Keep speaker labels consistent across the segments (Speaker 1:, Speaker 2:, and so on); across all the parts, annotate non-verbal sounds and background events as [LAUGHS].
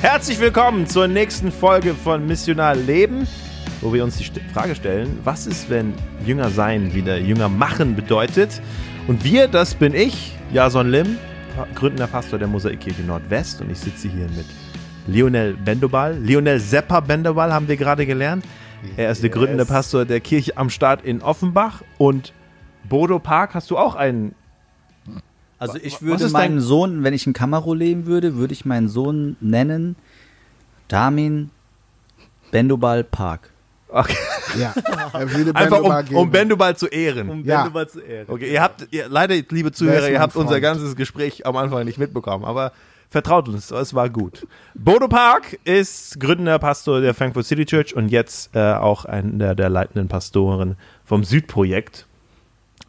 Speaker 1: Herzlich willkommen zur nächsten Folge von Missionar Leben, wo wir uns die Frage stellen, was ist, wenn Jünger sein wieder Jünger machen bedeutet? Und wir, das bin ich, Jason Lim, gründender Pastor der Mosaikkirche Nordwest und ich sitze hier mit Lionel Bendobal. Lionel Seppa Bendobal haben wir gerade gelernt. Er ist der gründende Pastor der Kirche am Start in Offenbach und Bodo Park, hast du auch einen
Speaker 2: Also ich würde meinen Sohn, wenn ich in Kamero leben würde, würde ich meinen Sohn nennen Damin Bendobal Park.
Speaker 1: Okay. [LAUGHS]
Speaker 3: Ja, [LAUGHS] er würde
Speaker 1: Einfach um,
Speaker 3: geben.
Speaker 1: um Bendobal zu ehren.
Speaker 3: Ja.
Speaker 2: Bendobal zu Ehren.
Speaker 1: Okay, ihr habt, ihr, leider, liebe Zuhörer, ihr habt unser
Speaker 3: Freund?
Speaker 1: ganzes Gespräch am Anfang nicht mitbekommen, aber vertraut uns, es war gut. Bodo Park ist gründender Pastor der Frankfurt City Church und jetzt äh, auch einer der leitenden Pastoren vom Südprojekt.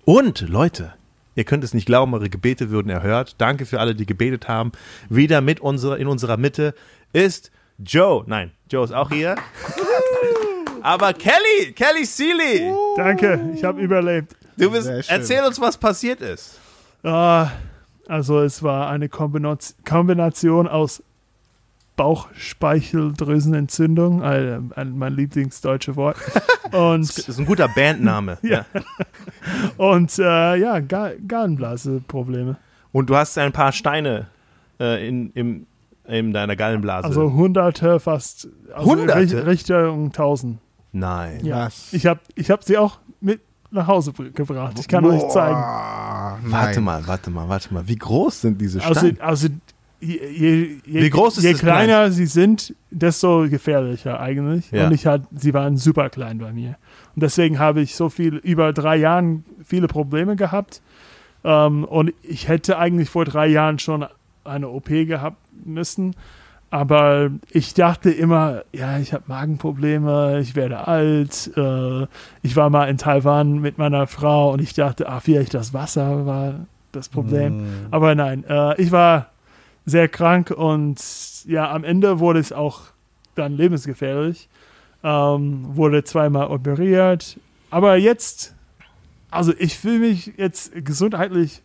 Speaker 1: Und Leute, ihr könnt es nicht glauben, eure Gebete würden erhört. Danke für alle, die gebetet haben. Wieder mit unserer, in unserer Mitte ist Joe. Nein, Joe ist auch hier. [LAUGHS] Aber Kelly, Kelly Seeley,
Speaker 4: Danke, ich habe überlebt.
Speaker 1: du bist, erzähl uns, was passiert ist.
Speaker 4: Ah, also es war eine Kombination aus Bauchspeicheldrüsenentzündung, ein, ein, mein Lieblingsdeutsche Wort. [LAUGHS] Und,
Speaker 1: Das ist ein guter Bandname. [LAUGHS]
Speaker 4: Ja. und äh, ja, Ga Gallenblase-Probleme.
Speaker 1: Und du hast ein paar Steine äh, in, im, in deiner Gallenblase.
Speaker 4: Also hunderte, fast. Also
Speaker 1: Hunderte?
Speaker 4: Richt- Richtung tausend.
Speaker 1: Nein.
Speaker 4: Ja.
Speaker 3: Was?
Speaker 4: Ich habe ich hab sie auch mit nach Hause br- gebracht. Ich kann euch zeigen.
Speaker 3: Boah,
Speaker 1: Warte
Speaker 3: nein.
Speaker 1: mal, warte mal, warte mal. Wie groß sind diese Steine?
Speaker 4: Also, also je, je, je,
Speaker 1: Wie groß ist
Speaker 4: je kleiner sie sind, desto gefährlicher eigentlich.
Speaker 1: Ja.
Speaker 4: Und ich halt, sie waren super klein bei mir. Und deswegen habe ich so viel, über drei Jahren viele Probleme gehabt. Ähm, und ich hätte eigentlich vor drei Jahren schon eine OP gehabt müssen. Aber ich dachte immer, ja, ich habe Magenprobleme, ich werde alt. Äh, ich war mal in Taiwan mit meiner Frau und ich dachte, ah, vielleicht das Wasser war das Problem. Aber nein, äh, ich war sehr krank und ja, am Ende wurde es auch dann lebensgefährlich. Ähm, wurde zweimal operiert. Aber jetzt, also ich fühle mich jetzt gesundheitlich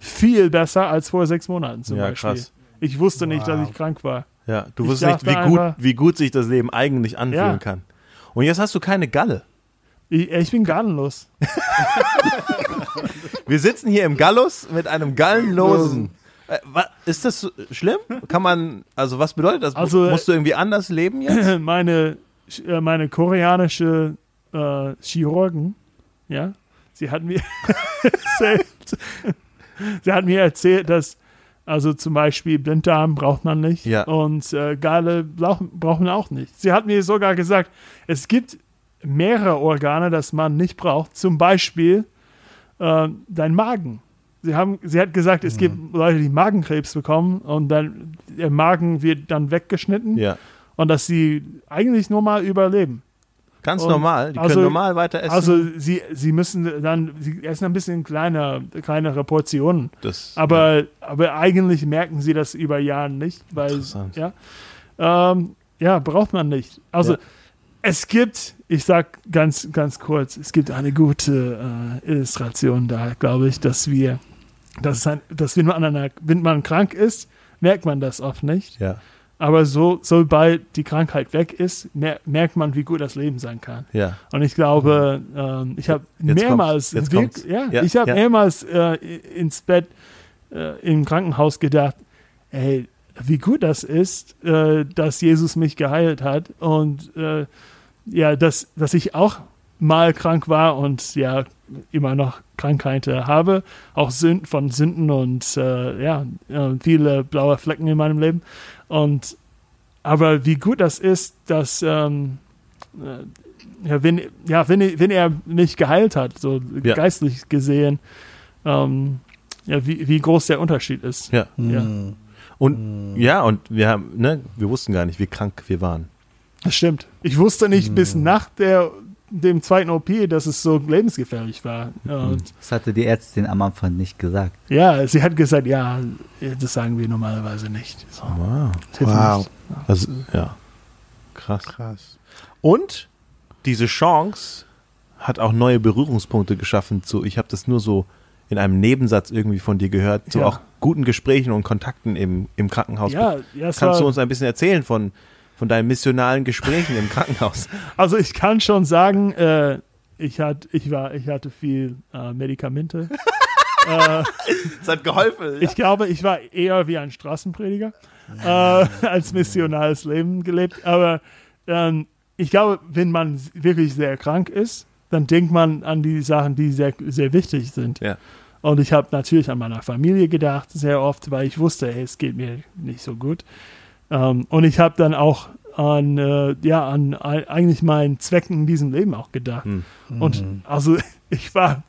Speaker 4: viel besser als vor sechs Monaten zum
Speaker 1: Ja,
Speaker 4: Beispiel.
Speaker 1: krass.
Speaker 4: Ich wusste nicht, dass
Speaker 3: Wow.
Speaker 4: ich krank war.
Speaker 1: ja, du
Speaker 4: ich
Speaker 1: wusstest nicht, wie gut,
Speaker 4: einfach-
Speaker 1: wie gut sich das Leben eigentlich anfühlen
Speaker 4: Ja.
Speaker 1: kann. Und jetzt hast du keine Galle.
Speaker 4: Ich, ich bin gartenlos. [LAUGHS]
Speaker 1: Wir sitzen hier im Gallus mit einem gallenlosen. Äh, ist das so schlimm? Kann man, also was bedeutet das?
Speaker 4: Also,
Speaker 1: Musst du irgendwie anders leben [CLEARS THROAT] jetzt?
Speaker 4: meine, äh, meine koreanische äh, Chirurgen, ja, sie hat mir [LAUGHS] erzählt, sie hat mir erzählt, dass also zum Beispiel Blinddarm braucht man nicht
Speaker 1: Ja.
Speaker 4: und äh, Galle braucht, braucht man auch nicht. Sie hat mir sogar gesagt, es gibt mehrere Organe, das man nicht braucht, zum Beispiel äh, dein Magen. Sie, haben, sie hat gesagt, es gibt Leute, die Magenkrebs bekommen und dann der Magen wird dann weggeschnitten
Speaker 1: Ja.
Speaker 4: und dass sie eigentlich normal überleben.
Speaker 1: Ganz
Speaker 4: Und
Speaker 1: normal. Die
Speaker 4: also-
Speaker 1: können normal weiter essen.
Speaker 4: Also sie, sie müssen dann, sie essen ein bisschen kleiner, kleinere Portionen.
Speaker 1: das,
Speaker 4: Aber, aber eigentlich merken sie das über Jahre nicht, weil
Speaker 1: Interessant.
Speaker 4: ja, ähm, ja, braucht man nicht. Also
Speaker 1: Ja.
Speaker 4: es gibt, ich sag ganz, ganz kurz, es gibt eine gute äh, Illustration da, glaube ich, dass wir, dass, es ein, dass wenn, man an einer, wenn man krank ist, merkt man das oft nicht.
Speaker 1: ja,
Speaker 4: Aber so, sobald die Krankheit weg ist, mer merkt man, wie gut das Leben sein kann.
Speaker 1: ja.
Speaker 4: Und ich glaube, ähm, ich habe mehrmals,
Speaker 1: kommt's, jetzt
Speaker 4: wirk-
Speaker 1: kommt's.
Speaker 4: ja,
Speaker 1: Ja,
Speaker 4: ich habe
Speaker 1: ja.
Speaker 4: mehrmals äh, ins Bett äh, im Krankenhaus gedacht, ey, wie gut das ist, äh, dass Jesus mich geheilt hat und äh, ja, dass, dass ich auch mal krank war und ja immer noch Krankheiten habe, auch Sünd von Sünden und äh, ja äh, viele blaue Flecken in meinem Leben und aber wie gut das ist, dass ähm, äh, ja, wenn, ja, wenn, er- wenn er mich geheilt hat, so
Speaker 1: Ja.
Speaker 4: geistlich gesehen, ähm, ja, wie, wie groß der Unterschied ist.
Speaker 1: Ja.
Speaker 4: Ja.
Speaker 1: Und ja, und wir haben, ne, wir wussten gar nicht, wie krank wir waren.
Speaker 4: Das stimmt. Ich wusste nicht bis nach der, dem zweiten OP, dass es so lebensgefährlich war. Und
Speaker 2: Das hatte die Ärztin am Anfang nicht gesagt.
Speaker 4: ja, sie hat gesagt, ja, das sagen wir normalerweise nicht. So,
Speaker 1: Wow.
Speaker 3: Wow.
Speaker 4: nicht.
Speaker 1: Also, ja. Krass.
Speaker 3: Krass.
Speaker 1: Und diese Chance hat auch neue Berührungspunkte geschaffen zu, ich habe das nur so in einem Nebensatz irgendwie von dir gehört, zu
Speaker 4: Ja.
Speaker 1: auch guten Gesprächen und Kontakten im, im Krankenhaus.
Speaker 4: Ja, ja,
Speaker 1: Kannst du uns ein bisschen erzählen von, von deinen missionalen Gesprächen im Krankenhaus? [LAUGHS]
Speaker 4: Also ich kann schon sagen, äh, ich, hat, ich, war, ich hatte viel äh, Medikamente. [LAUGHS] äh,
Speaker 1: Das hat geholfen.
Speaker 4: ich glaube, ich war eher wie ein Straßenprediger äh, [LAUGHS] als missionales Leben gelebt. Aber ähm, ich glaube, wenn man wirklich sehr krank ist, dann denkt man an die Sachen, die sehr, sehr wichtig sind.
Speaker 1: Ja.
Speaker 4: Und ich habe natürlich an meiner Familie gedacht, sehr oft, weil ich wusste, hey, es geht mir nicht so gut. Ähm, und ich habe dann auch an, äh, ja, an ei- eigentlich meinen Zwecken in diesem Leben auch gedacht.
Speaker 1: Hm.
Speaker 4: Und also [LAUGHS] ich war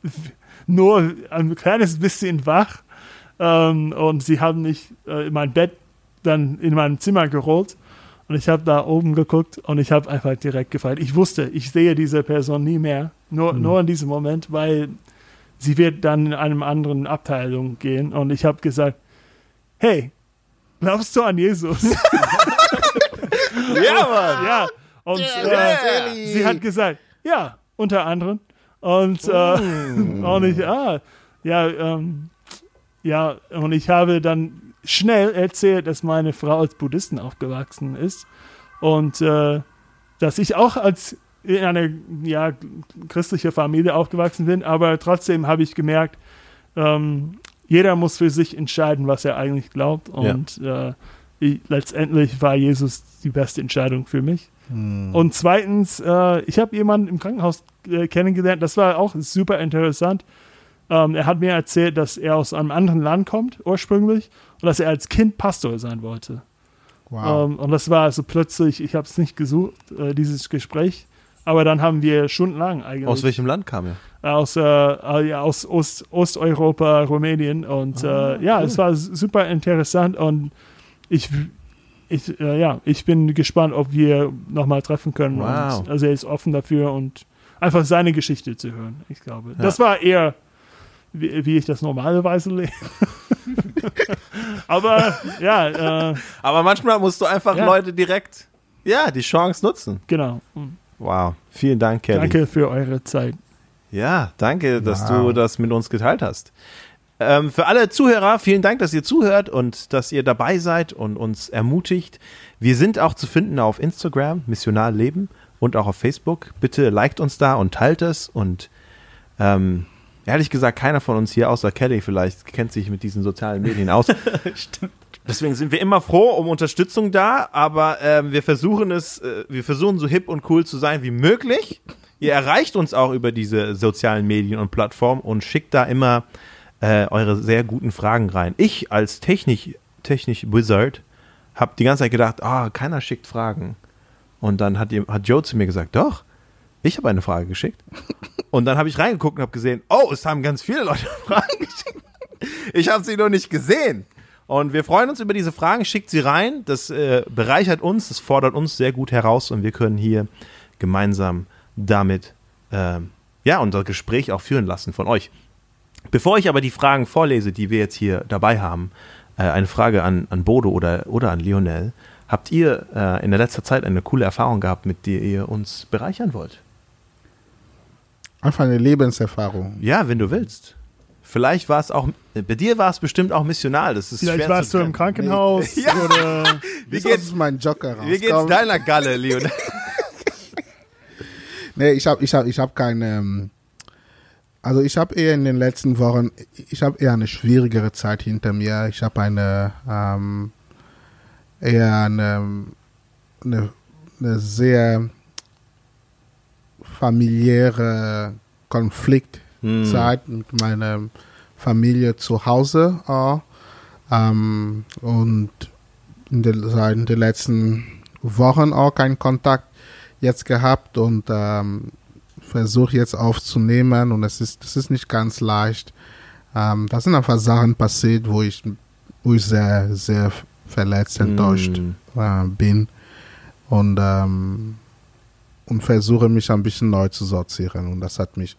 Speaker 4: nur ein kleines bisschen wach ähm, und sie haben mich äh, in mein Bett dann in meinem Zimmer gerollt und ich habe da oben geguckt und ich habe einfach direkt gefeiert. Ich wusste, ich sehe diese Person nie mehr, nur, nur in diesem Moment, weil sie wird dann in einem anderen Abteilung gehen und ich habe gesagt, hey, glaubst du an Jesus? [LAUGHS]
Speaker 1: Ja, Mann.
Speaker 4: ja. Und äh, sie hat gesagt, ja, unter anderem. Und, äh, [LAUGHS] und ich, ah, ja, ähm, ja, und ich habe dann schnell erzählt, dass meine Frau als Buddhistin aufgewachsen ist und äh, dass ich auch als in einer ja, christliche Familie aufgewachsen bin, aber trotzdem habe ich gemerkt, ähm, jeder muss für sich entscheiden, was er eigentlich glaubt und äh, ich, letztendlich war Jesus die beste Entscheidung für mich. Und zweitens, äh, ich habe jemanden im Krankenhaus äh, kennengelernt, das war auch super interessant. Ähm, er hat mir erzählt, dass er aus einem anderen Land kommt, ursprünglich, und dass er als Kind Pastor sein wollte.
Speaker 3: Wow.
Speaker 4: Ähm, und das war also plötzlich, ich habe es nicht gesucht, äh, dieses Gespräch, aber dann haben wir stundenlang eigentlich
Speaker 1: Aus welchem Land kam er?
Speaker 4: aus, äh, äh, ja, aus Ost, Osteuropa, Rumänien. Und
Speaker 1: Ah,
Speaker 4: äh, ja, es war super interessant und ich, ich, äh, ja, ich bin gespannt, ob wir nochmal treffen können.
Speaker 1: Wow.
Speaker 4: Und, also er ist offen dafür und einfach seine Geschichte zu hören, ich glaube. Das war eher, wie, wie ich das normalerweise lebe. [LAUGHS] Aber ja, äh,
Speaker 1: Aber manchmal musst du einfach
Speaker 4: Ja.
Speaker 1: Leute direkt, ja, die Chance nutzen.
Speaker 4: genau.
Speaker 1: Wow. Vielen Dank, Kelly.
Speaker 4: Danke für eure Zeit.
Speaker 1: Ja, danke, dass
Speaker 3: Wow.
Speaker 1: du das mit uns geteilt hast. Ähm, für alle Zuhörer, vielen Dank, dass ihr zuhört und dass ihr dabei seid und uns ermutigt. Wir sind auch zu finden auf Instagram, Missionar Leben und auch auf Facebook. Bitte liked uns da und teilt es. Und ähm, ehrlich gesagt, keiner von uns hier, außer Kelly vielleicht, kennt sich mit diesen sozialen Medien aus. [LAUGHS] Deswegen sind wir immer froh um Unterstützung da, aber ähm, wir versuchen es, äh, wir versuchen so hip und cool zu sein wie möglich. Ihr erreicht uns auch über diese sozialen Medien und Plattformen und schickt da immer äh, eure sehr guten Fragen rein. Ich als Technik, Technik Wizard habe die ganze Zeit gedacht, ah, keiner schickt Fragen. Und dann hat, hat Joe zu mir gesagt, doch, ich habe eine Frage geschickt. Und dann habe ich reingeguckt und habe gesehen, oh, es haben ganz viele Leute [LAUGHS] Fragen geschickt. Ich habe sie noch nicht gesehen. Und wir freuen uns über diese Fragen. Schickt sie rein. Das äh, bereichert uns, das fordert uns sehr gut heraus und wir können hier gemeinsam damit ähm, ja unser Gespräch auch führen lassen von euch. Bevor ich aber die Fragen vorlese, die wir jetzt hier dabei haben, äh, eine Frage an, an Bodo oder, oder an Lionel. Habt ihr äh, in der letzter Zeit eine coole Erfahrung gehabt, mit der ihr uns bereichern wollt?
Speaker 3: Einfach eine Lebenserfahrung.
Speaker 1: Ja, wenn du willst. Vielleicht war es auch, bei dir war es bestimmt auch missional. Das ist
Speaker 4: Vielleicht warst du im. Krankenhaus [LAUGHS]
Speaker 1: Ja.
Speaker 4: oder [LAUGHS]
Speaker 1: Wie geht's,
Speaker 3: mein Joker raus?
Speaker 1: wie geht's deiner Galle, Lionel? [LAUGHS]
Speaker 3: Nee, ich habe ich hab, ich hab keine. ähm, Also ich habe eher in den letzten Wochen, ich habe eher eine schwierigere Zeit hinter mir. Ich habe eine ähm, eher eine, eine, eine sehr familiäre Konfliktzeit mit meiner Familie zu Hause. Auch. Ähm, und in den, seit den letzten Wochen auch keinen Kontakt jetzt gehabt und ähm, versuche jetzt aufzunehmen und es ist, das ist nicht ganz leicht. Ähm, da sind einfach Sachen passiert, wo ich, wo ich sehr, sehr verletzt, enttäuscht
Speaker 1: Mm.
Speaker 3: äh, bin und, ähm, und versuche mich ein bisschen neu zu sortieren und das hat mich,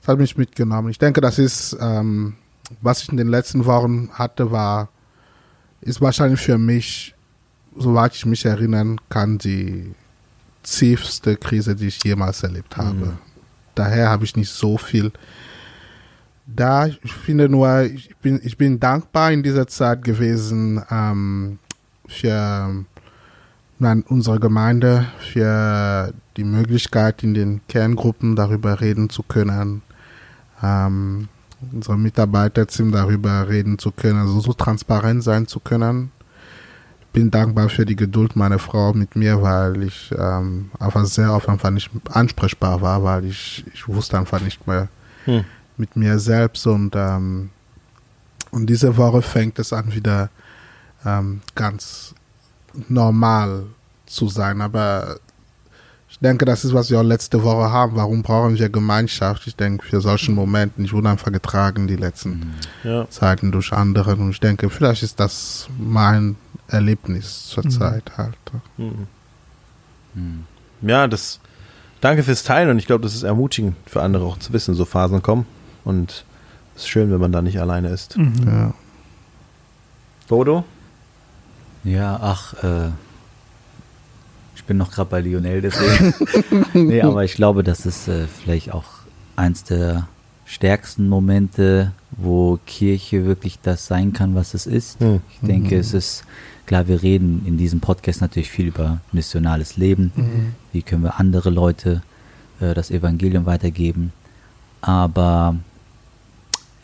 Speaker 3: das hat mich mitgenommen. Ich denke, das ist, ähm, was ich in den letzten Wochen hatte, war, ist wahrscheinlich für mich, soweit ich mich erinnern kann, die tiefste Krise, die ich jemals erlebt habe.
Speaker 1: Mhm.
Speaker 3: Daher habe ich nicht so viel da, ich finde nur, ich bin, ich bin dankbar in dieser Zeit gewesen ähm, für nein, unsere Gemeinde, für die Möglichkeit, in den Kerngruppen darüber reden zu können, ähm, unsere Mitarbeiterteam darüber reden zu können, also so transparent sein zu können. Ich bin dankbar für die Geduld meiner Frau mit mir, weil ich ähm, einfach sehr oft einfach nicht ansprechbar war, weil ich, ich wusste einfach nicht mehr,
Speaker 1: Hm.
Speaker 3: mit mir selbst und ähm, und diese Woche fängt es an wieder ähm, ganz normal zu sein. Aber denke, das ist, was wir auch letzte Woche haben. Warum brauchen wir Gemeinschaft? Ich denke, für solchen Momenten, ich wurde einfach getragen die letzten
Speaker 1: Ja.
Speaker 3: Zeiten durch andere und ich denke, vielleicht ist das mein Erlebnis zur
Speaker 4: Mhm.
Speaker 3: Zeit halt.
Speaker 1: Mhm.
Speaker 2: Hm.
Speaker 1: Ja, das. Danke fürs Teilen und ich glaube, das ist ermutigend für andere auch zu wissen, so Phasen kommen. Und es ist schön, wenn man da nicht alleine ist.
Speaker 4: Mhm.
Speaker 3: Ja.
Speaker 1: Bodo?
Speaker 2: Ja, ach, äh, bin noch gerade bei Lionel, deswegen. [LAUGHS] nee, aber ich glaube, das ist äh, vielleicht auch eins der stärksten Momente, wo Kirche wirklich das sein kann, was es ist.
Speaker 1: Hm.
Speaker 2: Ich denke, es ist, klar, wir reden in diesem Podcast natürlich viel über missionales Leben. Wie können wir andere Leute äh, das Evangelium weitergeben? Aber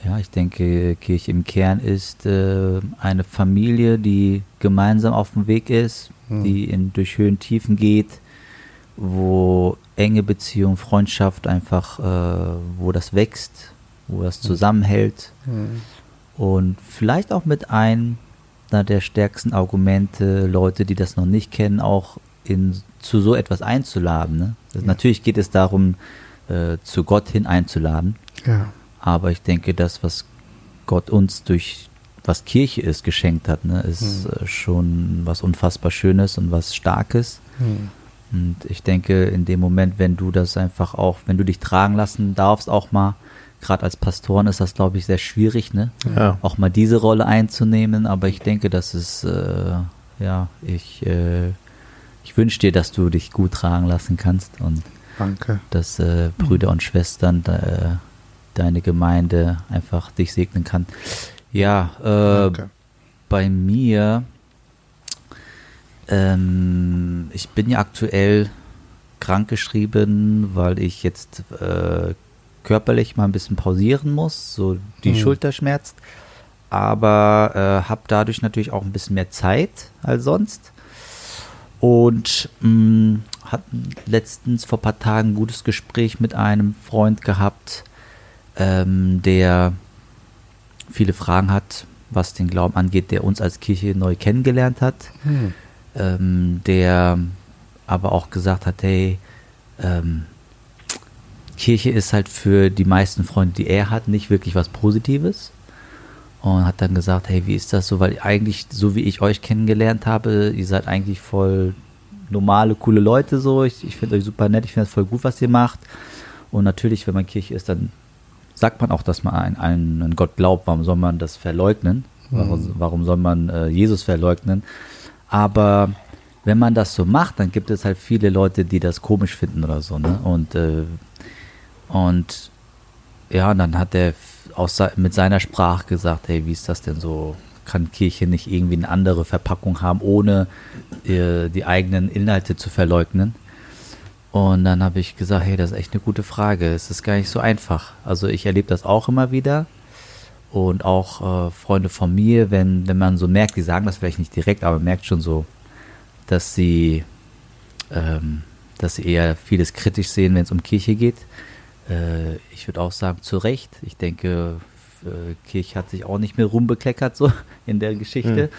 Speaker 2: ja, ich denke, Kirche im Kern ist äh, eine Familie, die gemeinsam auf dem Weg ist, die in, durch Höhen, Tiefen geht, wo enge Beziehung, Freundschaft einfach, äh, wo das wächst, wo das zusammenhält
Speaker 3: Mhm.
Speaker 2: und vielleicht auch mit einem der stärksten Argumente, Leute, die das noch nicht kennen, auch in, zu so etwas einzuladen. Ne? Das, Natürlich geht es darum, äh, zu Gott hin einzuladen,
Speaker 3: Ja.
Speaker 2: Aber ich denke, das, was Gott uns durch was Kirche ist, geschenkt hat, ne, ist äh, schon was unfassbar Schönes und was Starkes.
Speaker 3: Mhm.
Speaker 2: Und ich denke, in dem Moment, wenn du das einfach auch, wenn du dich tragen lassen darfst, auch mal, gerade als Pastoren ist das, glaube ich, sehr schwierig, ne?
Speaker 1: Ja.
Speaker 2: Auch mal diese Rolle einzunehmen. Aber ich denke, dass es, äh, ja, ich, äh, ich wünsche dir, dass du dich gut tragen lassen kannst und
Speaker 3: Danke.
Speaker 2: dass äh, Brüder und Schwestern, äh, deine Gemeinde einfach dich segnen kann. Ja, äh,
Speaker 3: Danke.
Speaker 2: bei mir, ähm, ich bin ja aktuell krankgeschrieben, weil ich jetzt äh, körperlich mal ein bisschen pausieren muss, so die
Speaker 3: Mhm.
Speaker 2: Schulter schmerzt, aber äh, habe dadurch natürlich auch ein bisschen mehr Zeit als sonst und mh, hatten letztens vor ein paar Tagen ein gutes Gespräch mit einem Freund gehabt, ähm, der viele Fragen hat, was den Glauben angeht, der uns als Kirche neu kennengelernt hat,
Speaker 3: Mhm.
Speaker 2: ähm, der aber auch gesagt hat, hey, ähm, Kirche ist halt für die meisten Freunde, die er hat, nicht wirklich was Positives. Und hat dann gesagt, hey, wie ist das so? Weil eigentlich, so wie ich euch kennengelernt habe, ihr seid eigentlich voll normale, coole Leute so. Ich, ich finde euch super nett, ich finde das voll gut, was ihr macht. Und natürlich, wenn man Kirche ist, dann sagt man auch, dass man an einen, Gott glaubt. Warum soll man das verleugnen? Warum, warum soll man äh, Jesus verleugnen? Aber wenn man das so macht, dann gibt es halt viele Leute, die das komisch finden oder so. Ne? Und, äh, und ja, dann hat er aus, mit seiner Sprache gesagt, hey, wie ist das denn so? Kann Kirche nicht irgendwie eine andere Verpackung haben, ohne äh, die eigenen Inhalte zu verleugnen? Und dann habe ich gesagt, hey, das ist echt eine gute Frage. Es ist gar nicht so einfach. Also ich erlebe das auch immer wieder. Und auch äh, Freunde von mir, wenn, wenn man so merkt, die sagen das vielleicht nicht direkt, aber man merkt schon so, dass sie, ähm, dass sie eher vieles kritisch sehen, wenn es um Kirche geht. Äh, ich würde auch sagen, zu Recht. Ich denke, äh, Kirche hat sich auch nicht mehr rumbekleckert so in der Geschichte.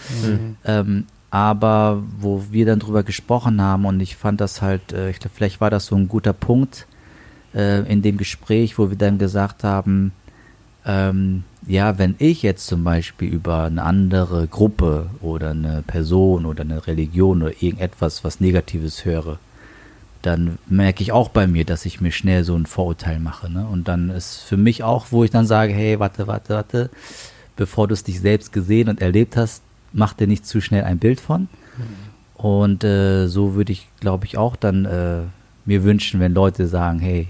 Speaker 2: Ähm, aber wo wir dann drüber gesprochen haben und ich fand das halt, äh, ich glaube, vielleicht war das so ein guter Punkt äh, in dem Gespräch, wo wir dann gesagt haben, ähm, ja, wenn ich jetzt zum Beispiel über eine andere Gruppe oder eine Person oder eine Religion oder irgendetwas, was Negatives höre, dann merke ich auch bei mir, dass ich mir schnell so ein Vorurteil mache. Ne? Und dann ist für mich auch, wo ich dann sage, hey, warte, warte, warte, bevor du es dich selbst gesehen und erlebt hast, mach dir nicht zu schnell ein Bild von. Und äh, so würde ich, glaube ich, auch dann äh, mir wünschen, wenn Leute sagen, hey,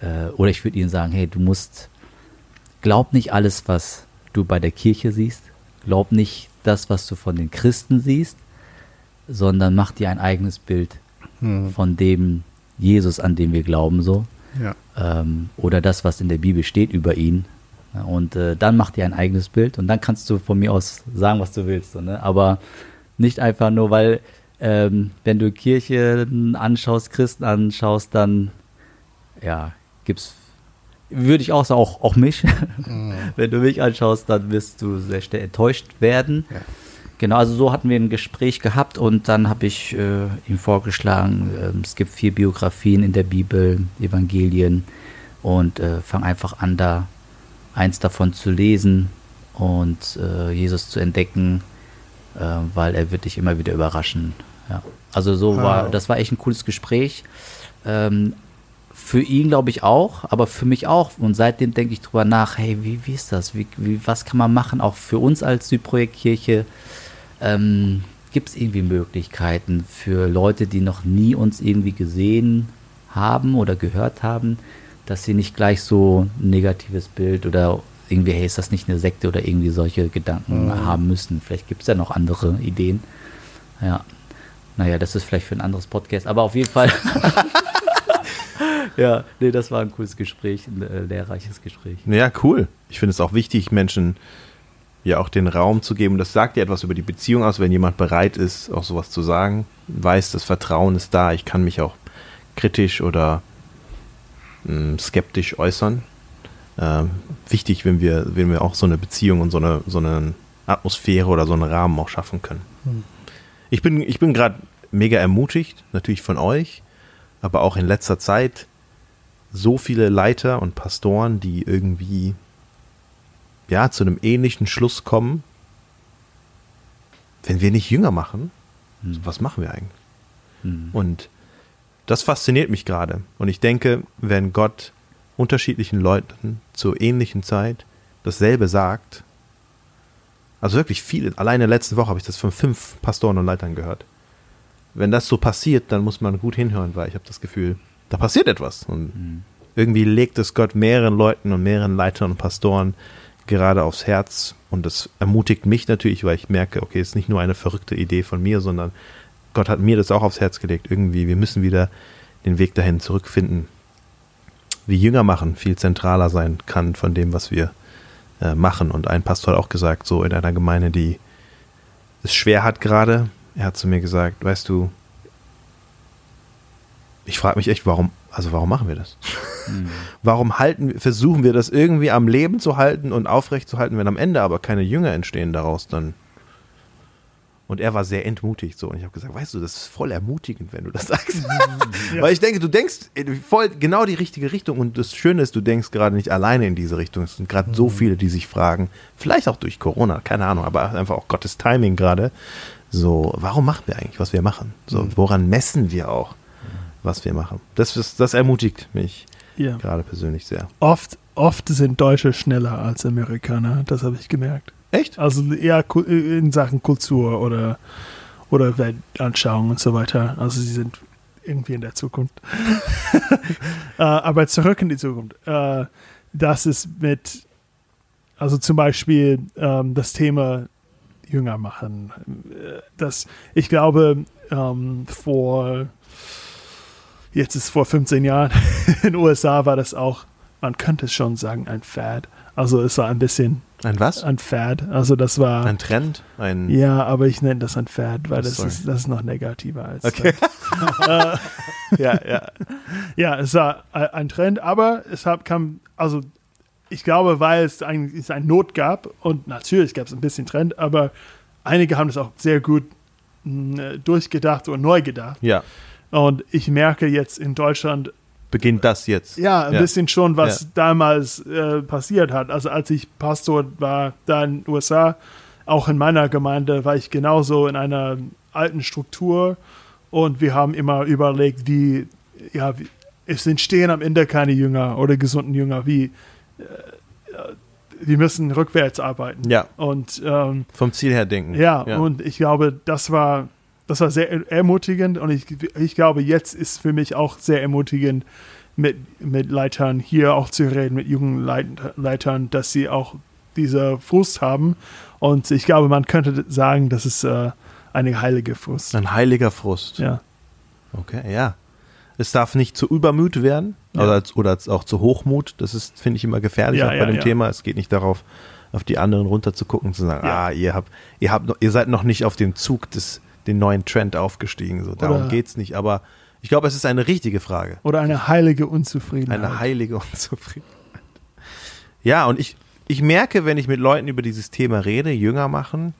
Speaker 2: äh, oder ich würde ihnen sagen, hey, du musst glaub nicht alles, was du bei der Kirche siehst. Glaub nicht das, was du von den Christen siehst, sondern mach dir ein eigenes Bild
Speaker 3: Hm.
Speaker 2: von dem Jesus, an dem wir glauben, so.
Speaker 3: Ja.
Speaker 2: Ähm, oder das, was in der Bibel steht über ihn. Und äh, dann mach dir ein eigenes Bild und dann kannst du von mir aus sagen, was du willst. So, ne? Aber nicht einfach nur, weil ähm, wenn du Kirchen anschaust, Christen anschaust, dann ja, gibt's würde ich auch sagen, auch, auch mich. [LAUGHS] Wenn du mich anschaust, dann wirst du sehr schnell enttäuscht werden.
Speaker 3: Ja.
Speaker 2: Genau, also so hatten wir ein Gespräch gehabt und dann habe ich äh, ihm vorgeschlagen, ähm, es gibt vier Biografien in der Bibel, Evangelien und äh, fang einfach an, da eins davon zu lesen und äh, Jesus zu entdecken, äh, weil er wird dich immer wieder überraschen. Ja. Also so war,
Speaker 3: Wow.
Speaker 2: das war echt ein cooles Gespräch. Ähm, für ihn glaube ich auch, aber für mich auch. Und seitdem denke ich drüber nach, hey, wie, wie ist das? Wie, wie, was kann man machen? Auch für uns als Südprojektkirche ähm, gibt es irgendwie Möglichkeiten für Leute, die noch nie uns irgendwie gesehen haben oder gehört haben, dass sie nicht gleich so ein negatives Bild oder irgendwie, hey, ist das nicht eine Sekte oder irgendwie solche Gedanken haben müssen. Vielleicht gibt es ja noch andere Ideen. Ja. Naja, das ist vielleicht für ein anderes Podcast, aber auf jeden Fall. [LAUGHS] ja, nee, das war ein cooles Gespräch, ein äh, lehrreiches Gespräch.
Speaker 1: Ja, cool. Ich finde es auch wichtig, Menschen ja auch den Raum zu geben. Das sagt ja etwas über die Beziehung aus, wenn jemand bereit ist, auch sowas zu sagen, weiß, das Vertrauen ist da. Ich kann mich auch kritisch oder mh, skeptisch äußern. Ähm, wichtig, wenn wir, wenn wir auch so eine Beziehung und so eine, so eine Atmosphäre oder so einen Rahmen auch schaffen können. Ich bin, ich bin gerade mega ermutigt, natürlich von euch, aber auch in letzter Zeit so viele Leiter und Pastoren, die irgendwie ja zu einem ähnlichen Schluss kommen. Wenn wir nicht jünger machen,
Speaker 2: Hm.
Speaker 1: was machen wir eigentlich?
Speaker 2: Hm.
Speaker 1: Und das fasziniert mich gerade. Und ich denke, wenn Gott unterschiedlichen Leuten zur ähnlichen Zeit dasselbe sagt, also wirklich viele, alleine letzte Woche habe ich das von fünf Pastoren und Leitern gehört. Wenn das so passiert, dann muss man gut hinhören, weil ich habe das Gefühl, da passiert etwas. Und
Speaker 2: Hm.
Speaker 1: irgendwie legt es Gott mehreren Leuten und mehreren Leitern und Pastoren gerade aufs Herz. Und das ermutigt mich natürlich, weil ich merke, okay, es ist nicht nur eine verrückte Idee von mir, sondern Gott hat mir das auch aufs Herz gelegt. Irgendwie, wir müssen wieder den Weg dahin zurückfinden. Wie Jünger machen viel zentraler sein kann von dem, was wir äh, machen. Und ein Pastor hat auch gesagt, so in einer Gemeinde, die es schwer hat gerade, er hat zu mir gesagt, weißt du, ich frage mich echt, warum, also warum machen wir das?
Speaker 2: Hm.
Speaker 1: Warum halten, versuchen wir das irgendwie am Leben zu halten und aufrecht zu halten, wenn am Ende aber keine Jünger entstehen daraus dann? Und er war sehr entmutigt so. Und ich habe gesagt, weißt du, das ist voll ermutigend, wenn du das sagst. [LAUGHS]
Speaker 4: Ja.
Speaker 1: Weil ich denke, du denkst voll genau die richtige Richtung. Und das Schöne ist, du denkst gerade nicht alleine in diese Richtung. Es sind gerade so viele, die sich fragen, vielleicht auch durch Corona, keine Ahnung, aber einfach auch Gottes Timing gerade. So, warum machen wir eigentlich, was wir machen? So, woran messen wir auch, was wir machen? Das, ist, das ermutigt mich
Speaker 4: Ja.
Speaker 1: gerade persönlich sehr.
Speaker 4: Oft, oft sind Deutsche schneller als Amerikaner, das habe ich gemerkt.
Speaker 1: Echt?
Speaker 4: Also eher ku- in Sachen Kultur oder, oder Weltanschauung und so weiter. Also sie sind irgendwie in der Zukunft. [LAUGHS] äh, aber zurück in die Zukunft. Äh, das ist mit, also zum Beispiel ähm, das Thema Jünger machen. Äh, Das, ich glaube, ähm, vor, jetzt ist vor 15 Jahren, [LAUGHS] in den USA war das auch, man könnte es schon sagen, ein Fad. Also es war ein bisschen
Speaker 1: Ein was?
Speaker 4: ein Fad. Also das war.
Speaker 1: Ein Trend? Ein
Speaker 4: ja, aber ich nenne das ein Fad, weil
Speaker 1: Oh,
Speaker 4: das ist, das ist noch negativer als.
Speaker 1: Okay. [LAUGHS]
Speaker 4: Äh,
Speaker 1: ja, ja.
Speaker 4: ja, es war ein ein Trend, aber es hat, kam, also ich glaube, weil es eigentlich es eine Not gab und natürlich gab es ein bisschen Trend, aber einige haben das auch sehr gut mh, durchgedacht und neu gedacht.
Speaker 1: Ja.
Speaker 4: Und ich merke jetzt in Deutschland,
Speaker 1: Beginnt das jetzt?
Speaker 4: ja, ein
Speaker 1: Ja.
Speaker 4: bisschen schon, was
Speaker 1: Ja.
Speaker 4: damals äh, passiert hat. Also als ich Pastor war da in den USA, auch in meiner Gemeinde, war ich genauso in einer alten Struktur und wir haben immer überlegt, wie, ja, wie, es entstehen am Ende keine Jünger oder gesunden Jünger, wie äh, wir müssen rückwärts arbeiten.
Speaker 1: Ja.
Speaker 4: Und ähm,
Speaker 1: Vom Ziel her denken.
Speaker 4: ja, und ich glaube, das war, das war sehr er- ermutigend und ich, ich glaube, jetzt ist für mich auch sehr ermutigend, mit, mit Leitern hier auch zu reden, mit jungen Leit Leitern, dass sie auch diese Frust haben. Und ich glaube, man könnte sagen, das ist äh, eine heilige Frust.
Speaker 1: Ein heiliger Frust.
Speaker 4: Ja.
Speaker 1: Okay, ja. Es darf nicht zu Übermüt werden
Speaker 4: Ja.
Speaker 1: oder, oder auch zu Hochmut. Das ist, finde ich, immer gefährlich
Speaker 4: Ja,
Speaker 1: auch bei
Speaker 4: ja,
Speaker 1: dem. Thema. Es geht nicht darauf, auf die anderen runter zu gucken, zu sagen, ah, ihr habt, ihr habt noch, ihr seid noch nicht auf dem Zug des, den neuen Trend aufgestiegen. So, darum
Speaker 4: Oder-
Speaker 1: geht's nicht. Aber ich glaube, es ist eine richtige Frage.
Speaker 4: Oder eine heilige Unzufriedenheit.
Speaker 1: Eine heilige Unzufriedenheit. Ja, und ich, ich merke, wenn ich mit Leuten über dieses Thema rede, jünger machen,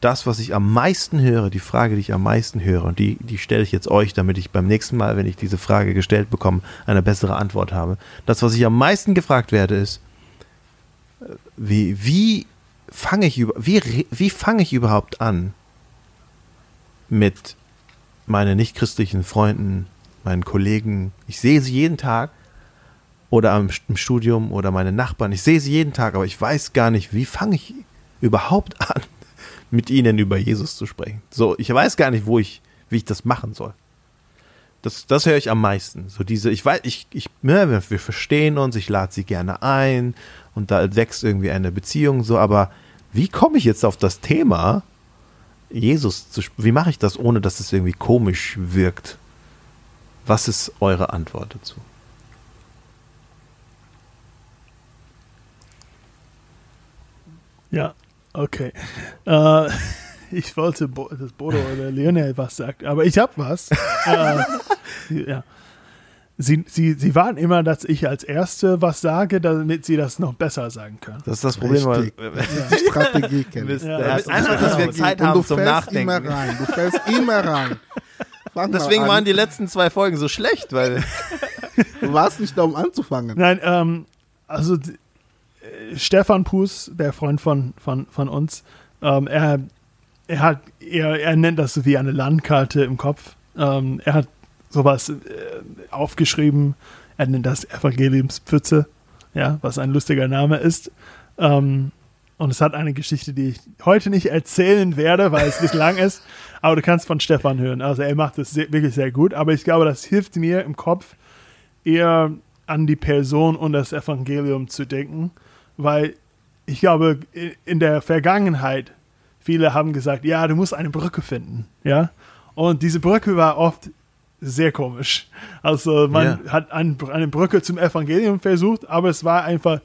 Speaker 1: das, was ich am meisten höre, die Frage, die ich am meisten höre, und die, die stelle ich jetzt euch, damit ich beim nächsten Mal, wenn ich diese Frage gestellt bekomme, eine bessere Antwort habe. Das, was ich am meisten gefragt werde, ist, äh, wie, wie fange ich, wie, wie fange ich überhaupt an, mit meinen nichtchristlichen Freunden, meinen Kollegen, ich sehe sie jeden Tag, oder im Studium oder meine Nachbarn. Ich sehe sie jeden Tag, aber ich weiß gar nicht, wie fange ich überhaupt [LAUGHS] an, mit ihnen über Jesus zu sprechen. So, ich weiß gar nicht, wo ich, wie ich das machen soll. Das, das höre ich am meisten. So diese, ich weiß, ich, ich, ne, wir, wir verstehen uns, ich lade sie gerne ein und da wächst irgendwie eine Beziehung so, aber wie komme ich jetzt auf das Thema, Jesus zu, sp- wie mache ich das, ohne dass es irgendwie komisch wirkt? Was ist eure Antwort dazu?
Speaker 4: Ja, okay. Äh, [LAUGHS] ich wollte, Bo dass Bodo oder Lionel was sagt, aber ich habe was. [LAUGHS] äh, ja. Sie, sie, sie warten immer, dass ich als Erste was sage, damit sie das noch besser sagen können.
Speaker 1: Das ist das Problem, weil,
Speaker 3: Richtig. Die Strategie [LAUGHS] kennen.
Speaker 4: Ja, das-
Speaker 1: einfach, dass wir Zeit haben
Speaker 3: du
Speaker 1: zum
Speaker 3: fällst
Speaker 1: Nachdenken.
Speaker 3: immer rein. Du fällst [LAUGHS] immer rein. Fang
Speaker 1: Deswegen waren die letzten zwei Folgen so schlecht, weil [LAUGHS]
Speaker 3: Du warst nicht da, um anzufangen.
Speaker 4: Nein, ähm, also äh, Stefan Puß, der Freund von, von, von uns, ähm, er, er hat, er, er nennt das so wie eine Landkarte im Kopf. Ähm, er hat sowas äh, aufgeschrieben, er nennt das Evangeliumspfütze, ja, was ein lustiger Name ist. Ähm, und es hat eine Geschichte, die ich heute nicht erzählen werde, weil es nicht lang ist. [LAUGHS] Aber du kannst von Stefan hören. Also er macht das sehr, wirklich sehr gut. Aber ich glaube, das hilft mir im Kopf, eher an die Person und das Evangelium zu denken, weil ich glaube, in der Vergangenheit, viele haben gesagt, ja, du musst eine Brücke finden, ja. Und diese Brücke war oft sehr komisch. Also man
Speaker 1: Ja.
Speaker 4: hat ein, eine Brücke zum Evangelium versucht, aber es war einfach,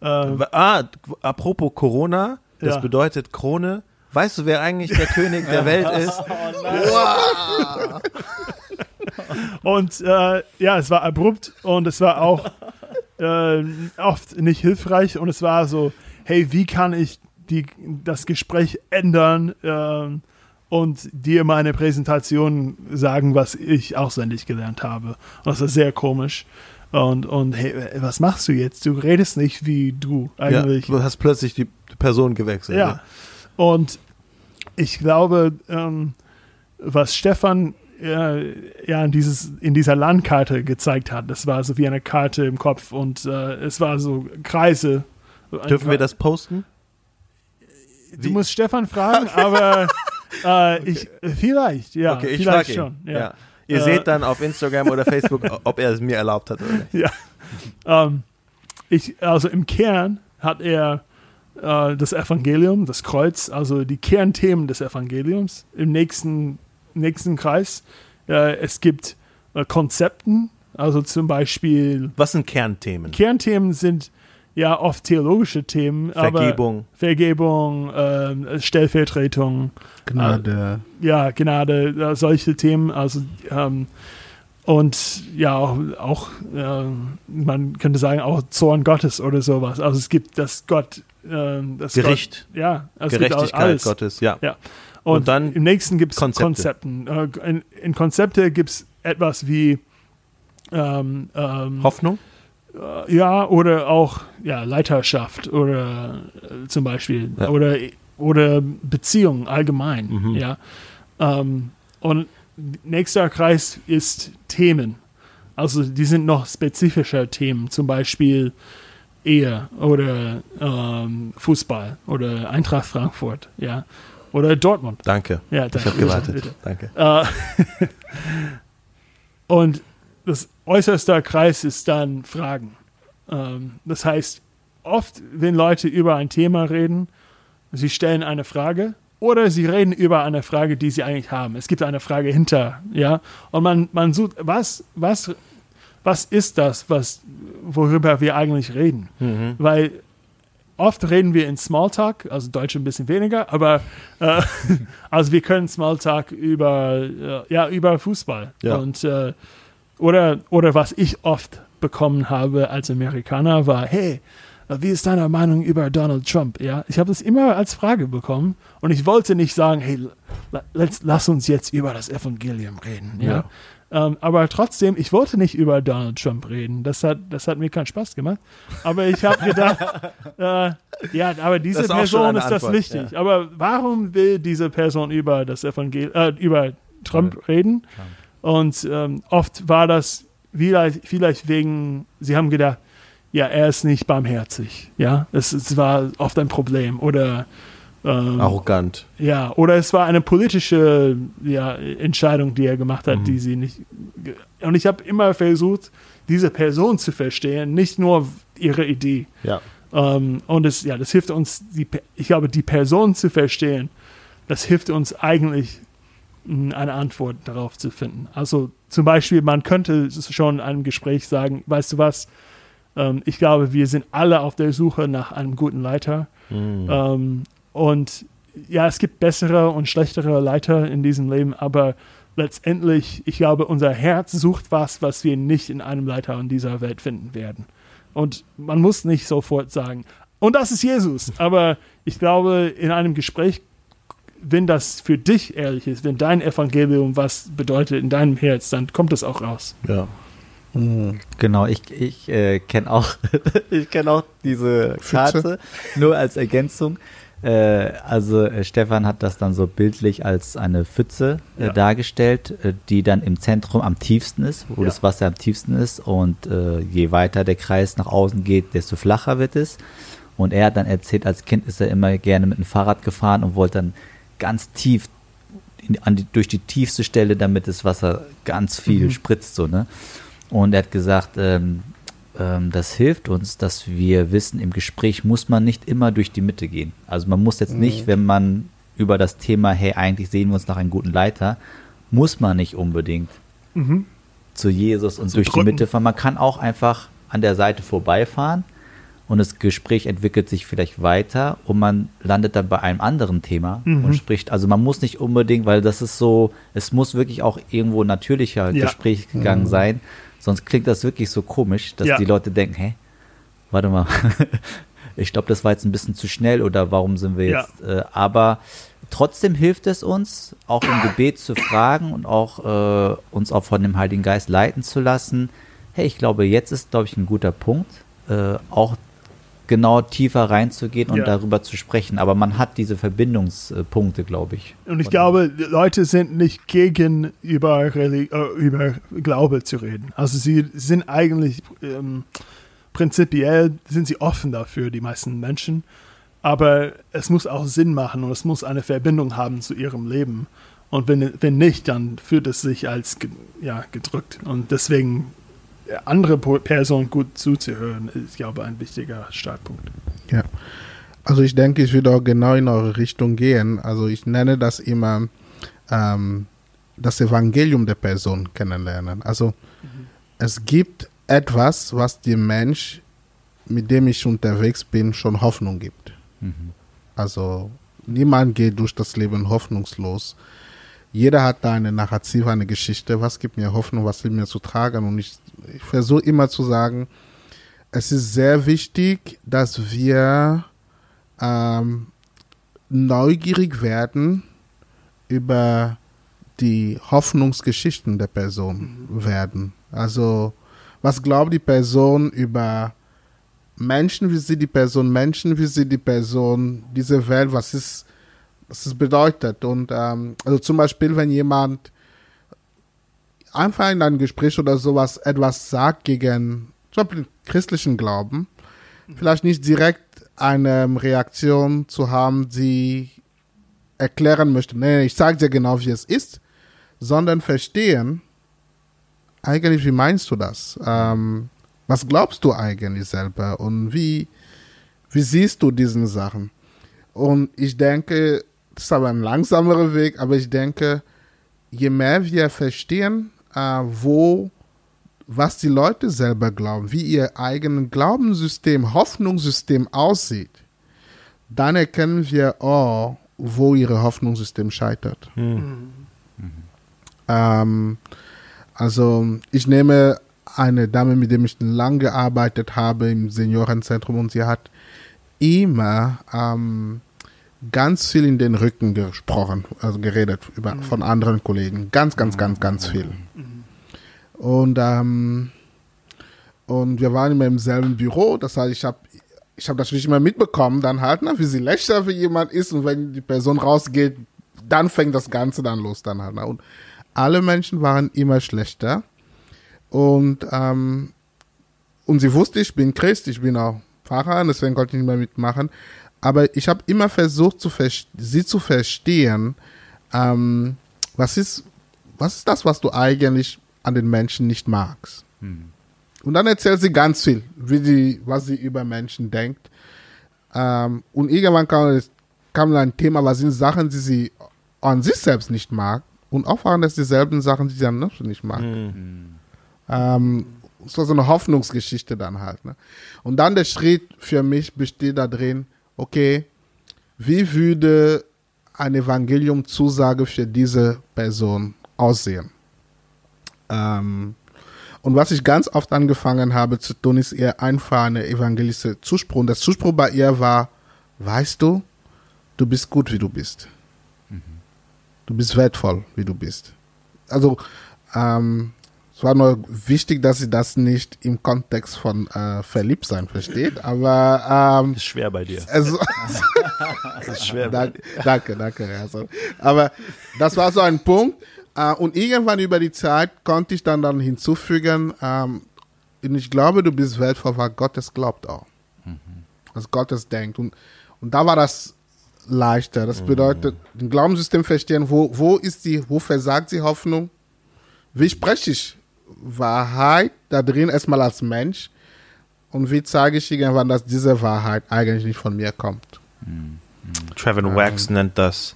Speaker 4: äh,
Speaker 1: Ah, apropos Corona, das
Speaker 4: Ja.
Speaker 1: bedeutet Krone. Weißt du, wer eigentlich der König der [LAUGHS] Welt ist?
Speaker 4: Und äh, ja, es war abrupt und es war auch äh, oft nicht hilfreich und es war so, hey, wie kann ich die, das Gespräch ändern ähm, und dir meine Präsentation sagen, was ich auswendig gelernt habe. Und das war sehr komisch. Und, und hey, was machst du jetzt? Du redest nicht wie du
Speaker 1: Ja,
Speaker 4: eigentlich.
Speaker 1: du hast plötzlich die Person gewechselt.
Speaker 4: Ja. Und ich glaube, ähm, was Stefan äh, ja in, dieses, in dieser Landkarte gezeigt hat, das war so wie eine Karte im Kopf und äh, es war so Kreise.
Speaker 1: Dürfen wir das posten?
Speaker 4: Du musst Stefan fragen, [LAUGHS] aber äh, ich vielleicht, ja,
Speaker 1: okay, ich
Speaker 4: vielleicht
Speaker 1: ihn.
Speaker 4: schon.
Speaker 1: Ja.
Speaker 4: Ja.
Speaker 1: Ihr
Speaker 4: Äh,
Speaker 1: seht dann auf Instagram oder [LAUGHS] Facebook, ob er es mir erlaubt hat oder nicht.
Speaker 4: Ja. Ähm, ich, also im Kern hat er äh, das Evangelium, das Kreuz, also die Kernthemen des Evangeliums im nächsten, nächsten Kreis. Äh, es gibt äh, Konzepten, also zum Beispiel
Speaker 1: Was sind Kernthemen?
Speaker 4: Kernthemen sind ja oft theologische Themen,
Speaker 1: Vergebung.
Speaker 4: aber Vergebung, ähm, Stellvertretung,
Speaker 3: Gnade.
Speaker 4: ja, Gnade, äh, solche Themen, also ähm, und ja, auch, auch ähm, man könnte sagen, auch Zorn Gottes oder sowas. Also es gibt das Gott, ähm, das
Speaker 1: Gericht.
Speaker 4: Gott, ja, also es
Speaker 1: Gerechtigkeit
Speaker 4: alles.
Speaker 1: Gottes, ja.
Speaker 4: Ja. Und,
Speaker 1: Und dann
Speaker 4: im nächsten gibt es
Speaker 1: Konzepte.
Speaker 4: Konzepten. Äh, in, in Konzepte gibt es etwas wie ähm, ähm,
Speaker 1: Hoffnung?
Speaker 4: Äh, ja, oder auch ja, Leiterschaft oder äh, zum Beispiel
Speaker 1: Ja.
Speaker 4: oder, oder Beziehungen allgemein.
Speaker 1: Mhm.
Speaker 4: Ja. Ähm, und nächster Kreis ist Themen. Also die sind noch spezifischer Themen, zum Beispiel Ehe oder ähm, Fußball oder Eintracht Frankfurt, ja. Oder Dortmund.
Speaker 1: Danke.
Speaker 4: Ja,
Speaker 1: Ich
Speaker 4: danke.
Speaker 1: habe gewartet.
Speaker 4: Bitte.
Speaker 1: Danke.
Speaker 4: Äh, [LAUGHS] und das äußerste Kreis ist dann Fragen. Ähm, das heißt, oft, wenn Leute über ein Thema reden, sie stellen eine Frage oder sie reden über eine Frage, die sie eigentlich haben. Es gibt eine Frage hinter, ja. Und man, man sucht, was, was, was ist das, was, worüber wir eigentlich reden?
Speaker 1: Mhm.
Speaker 4: Weil oft reden wir in Smalltalk, also Deutsch ein bisschen weniger, aber äh, [LAUGHS] also wir können Smalltalk über, äh, ja, über Fußball.
Speaker 1: Ja.
Speaker 4: Und äh, oder, oder was ich oft bekommen habe als Amerikaner war, hey, wie ist deine Meinung über Donald Trump? Ja, ich habe das immer als Frage bekommen und ich wollte nicht sagen, hey, la- let's, lass uns jetzt über das Evangelium reden. Ja. Ähm, aber trotzdem, ich wollte nicht über Donald Trump reden. Das hat, das hat mir keinen Spaß gemacht. Aber ich habe gedacht, [LAUGHS] äh, ja, aber diese
Speaker 1: Das ist
Speaker 4: Person ist das
Speaker 1: Antwort,
Speaker 4: wichtig. Aber warum will diese Person über das Evangelium, äh, über Trump reden? Und ähm, oft war das vielleicht, vielleicht wegen, sie haben gedacht, ja, er ist nicht barmherzig. Ja, es, es war oft ein Problem. Oder ähm,
Speaker 1: Arrogant.
Speaker 4: ja, oder es war eine politische ja, Entscheidung, die er gemacht hat, die sie nicht. Und ich habe immer versucht, diese Person zu verstehen, nicht nur ihre Idee.
Speaker 1: Ja.
Speaker 4: Ähm, und es, ja, das hilft uns, die, ich glaube, die Person zu verstehen, das hilft uns eigentlich, eine Antwort darauf zu finden. Also zum Beispiel, man könnte schon in einem Gespräch sagen, weißt du was, ähm, ich glaube, wir sind alle auf der Suche nach einem guten Leiter. Ähm, und ja, es gibt bessere und schlechtere Leiter in diesem Leben, aber letztendlich, ich glaube, unser Herz sucht was, was wir nicht in einem Leiter in dieser Welt finden werden. Und man muss nicht sofort sagen, und das ist Jesus. Aber ich glaube, in einem Gespräch, wenn das für dich ehrlich ist, wenn dein Evangelium was bedeutet in deinem Herz, dann kommt es auch raus.
Speaker 1: Ja.
Speaker 2: Genau, ich, ich äh, kenne auch, [LAUGHS] ich kenn auch diese. Karte, nur als Ergänzung. Äh, also äh, Stefan hat das dann so bildlich als eine Pfütze äh,
Speaker 4: Ja.
Speaker 2: dargestellt, äh, die dann im Zentrum am tiefsten ist, wo
Speaker 4: Ja.
Speaker 2: das Wasser am tiefsten ist. Und äh, je weiter der Kreis nach außen geht, desto flacher wird es. Und er hat dann erzählt, als Kind ist er immer gerne mit dem Fahrrad gefahren und wollte dann ganz tief in, die, durch die tiefste Stelle, damit das Wasser ganz viel
Speaker 4: Mhm.
Speaker 2: spritzt, so, ne? Und er hat gesagt, ähm, ähm, das hilft uns, dass wir wissen, im Gespräch muss man nicht immer durch die Mitte gehen. Also man muss jetzt nicht, wenn man über das Thema, hey, eigentlich sehen wir uns nach einem guten Leiter, muss man nicht unbedingt
Speaker 4: Mhm.
Speaker 2: zu Jesus und
Speaker 4: Zu
Speaker 2: durch
Speaker 4: drücken.
Speaker 2: die Mitte fahren. Man kann auch einfach an der Seite vorbeifahren und das Gespräch entwickelt sich vielleicht weiter und man landet dann bei einem anderen Thema
Speaker 4: Mhm.
Speaker 2: und spricht. Also man muss nicht unbedingt, weil das ist so, es muss wirklich auch irgendwo natürlicher
Speaker 4: Ja.
Speaker 2: Gespräch gegangen sein. Sonst klingt das wirklich so komisch, dass
Speaker 4: Ja.
Speaker 2: die Leute denken, hä, warte mal, [LAUGHS] ich glaube, das war jetzt ein bisschen zu schnell oder warum sind wir
Speaker 4: Ja.
Speaker 2: jetzt, äh, aber trotzdem hilft es uns, auch im Gebet zu fragen und auch äh, uns auch von dem Heiligen Geist leiten zu lassen. Hey, ich glaube, jetzt ist, glaube ich, ein guter Punkt, äh, auch genau tiefer reinzugehen und
Speaker 4: Ja.
Speaker 2: darüber zu sprechen. Aber man hat diese Verbindungspunkte, glaube ich.
Speaker 4: Und ich glaube, Leute sind nicht gegen über, Reli äh, über Glaube zu reden. Also sie sind eigentlich ähm, prinzipiell sind sie offen dafür, die meisten Menschen. Aber es muss auch Sinn machen und es muss eine Verbindung haben zu ihrem Leben. Und wenn, wenn nicht, dann fühlt es sich als ja, gedrückt. Und deswegen andere Personen gut zuzuhören, ist, glaube ich, ein wichtiger Startpunkt.
Speaker 3: Ja. Also ich denke, ich würde auch genau in eure Richtung gehen. Also ich nenne das immer ähm, das Evangelium der Person kennenlernen. Also es gibt etwas, was dem Mensch, mit dem ich unterwegs bin, schon Hoffnung gibt. Also niemand geht durch das Leben hoffnungslos. Jeder hat da eine Narrative, eine Geschichte. Was gibt mir Hoffnung, was will mir zu tragen? Und ich, ich versuche immer zu sagen, es ist sehr wichtig, dass wir ähm, neugierig werden über die Hoffnungsgeschichten der Person werden. Also, was glaubt die Person über Menschen, wie sieht die Person Menschen, wie sieht die Person diese Welt, was ist, was es bedeutet. Und ähm, also zum Beispiel, wenn jemand einfach in einem Gespräch oder sowas etwas sagt gegen zum Beispiel christlichen Glauben, vielleicht nicht direkt eine Reaktion zu haben, die erklären möchte, nee, ich sage dir genau, wie es ist, sondern verstehen, eigentlich, wie meinst du das? Ähm, was glaubst du eigentlich selber und wie, wie siehst du diesen Sachen? Und ich denke, das ist aber ein langsamerer Weg, aber ich denke, je mehr wir verstehen, wo, was die Leute selber glauben, wie ihr eigenes Glaubenssystem, Hoffnungssystem aussieht, dann erkennen wir auch, wo ihr Hoffnungssystem scheitert. Ähm, also ich nehme eine Dame, mit der ich lang gearbeitet habe im Seniorenzentrum und sie hat immer ähm, ganz viel in den Rücken gesprochen, also geredet über, von anderen Kollegen. Ganz, ganz, ganz, ganz viel. Und, ähm, und wir waren immer im selben Büro, das heißt, ich habe ich hab natürlich immer mitbekommen, dann halt, ne, wie sie lächer für jemand ist und wenn die Person rausgeht, dann fängt das Ganze dann los dann halt. Ne? Und alle Menschen waren immer schlechter. Und, ähm, und sie wusste, ich bin Christ, ich bin auch Pfarrer, deswegen konnte ich nicht mehr mitmachen. Aber ich habe immer versucht, zu sie zu verstehen, ähm, was, ist, was ist das, was du eigentlich an den Menschen nicht magst. Und dann erzählt sie ganz viel, wie die, was sie über Menschen denkt. Ähm, und irgendwann kam, kam ein Thema, was sind Sachen, die sie an sich selbst nicht mag. Und auch waren das dieselben Sachen, die sie an Menschen nicht mag. Ähm, es war so eine Hoffnungsgeschichte dann halt. Ne? Und dann der Schritt für mich besteht da drin, okay, wie würde eine Evangeliumzusage für diese Person aussehen? Ähm, und was ich ganz oft angefangen habe zu tun, ist eher einfach eine evangelische Zuspruch. Und der Zuspruch bei ihr war, weißt du, du bist gut, wie du bist. Du bist wertvoll, wie du bist. Also, ähm, es war nur wichtig, dass sie das nicht im Kontext von äh, Verliebtsein versteht, aber ähm,
Speaker 1: Ist schwer bei dir.
Speaker 3: also, [LAUGHS] [LAUGHS]
Speaker 1: Das ist schwer bei
Speaker 3: danke, danke, danke. Also, aber das war so ein Punkt. Äh, und irgendwann über die Zeit konnte ich dann, dann hinzufügen, ähm, und ich glaube, du bist wertvoll, weil Gott es glaubt auch. Was Gott es denkt. Und, und da war das leichter. Das bedeutet, ein Glaubenssystem verstehen, wo, wo ist die, wo versagt die Hoffnung? Wie spreche ich Wahrheit da drin erstmal als Mensch? Und wie zeige ich irgendwann, dass diese Wahrheit eigentlich nicht von mir kommt?
Speaker 1: Trevor Wax nennt das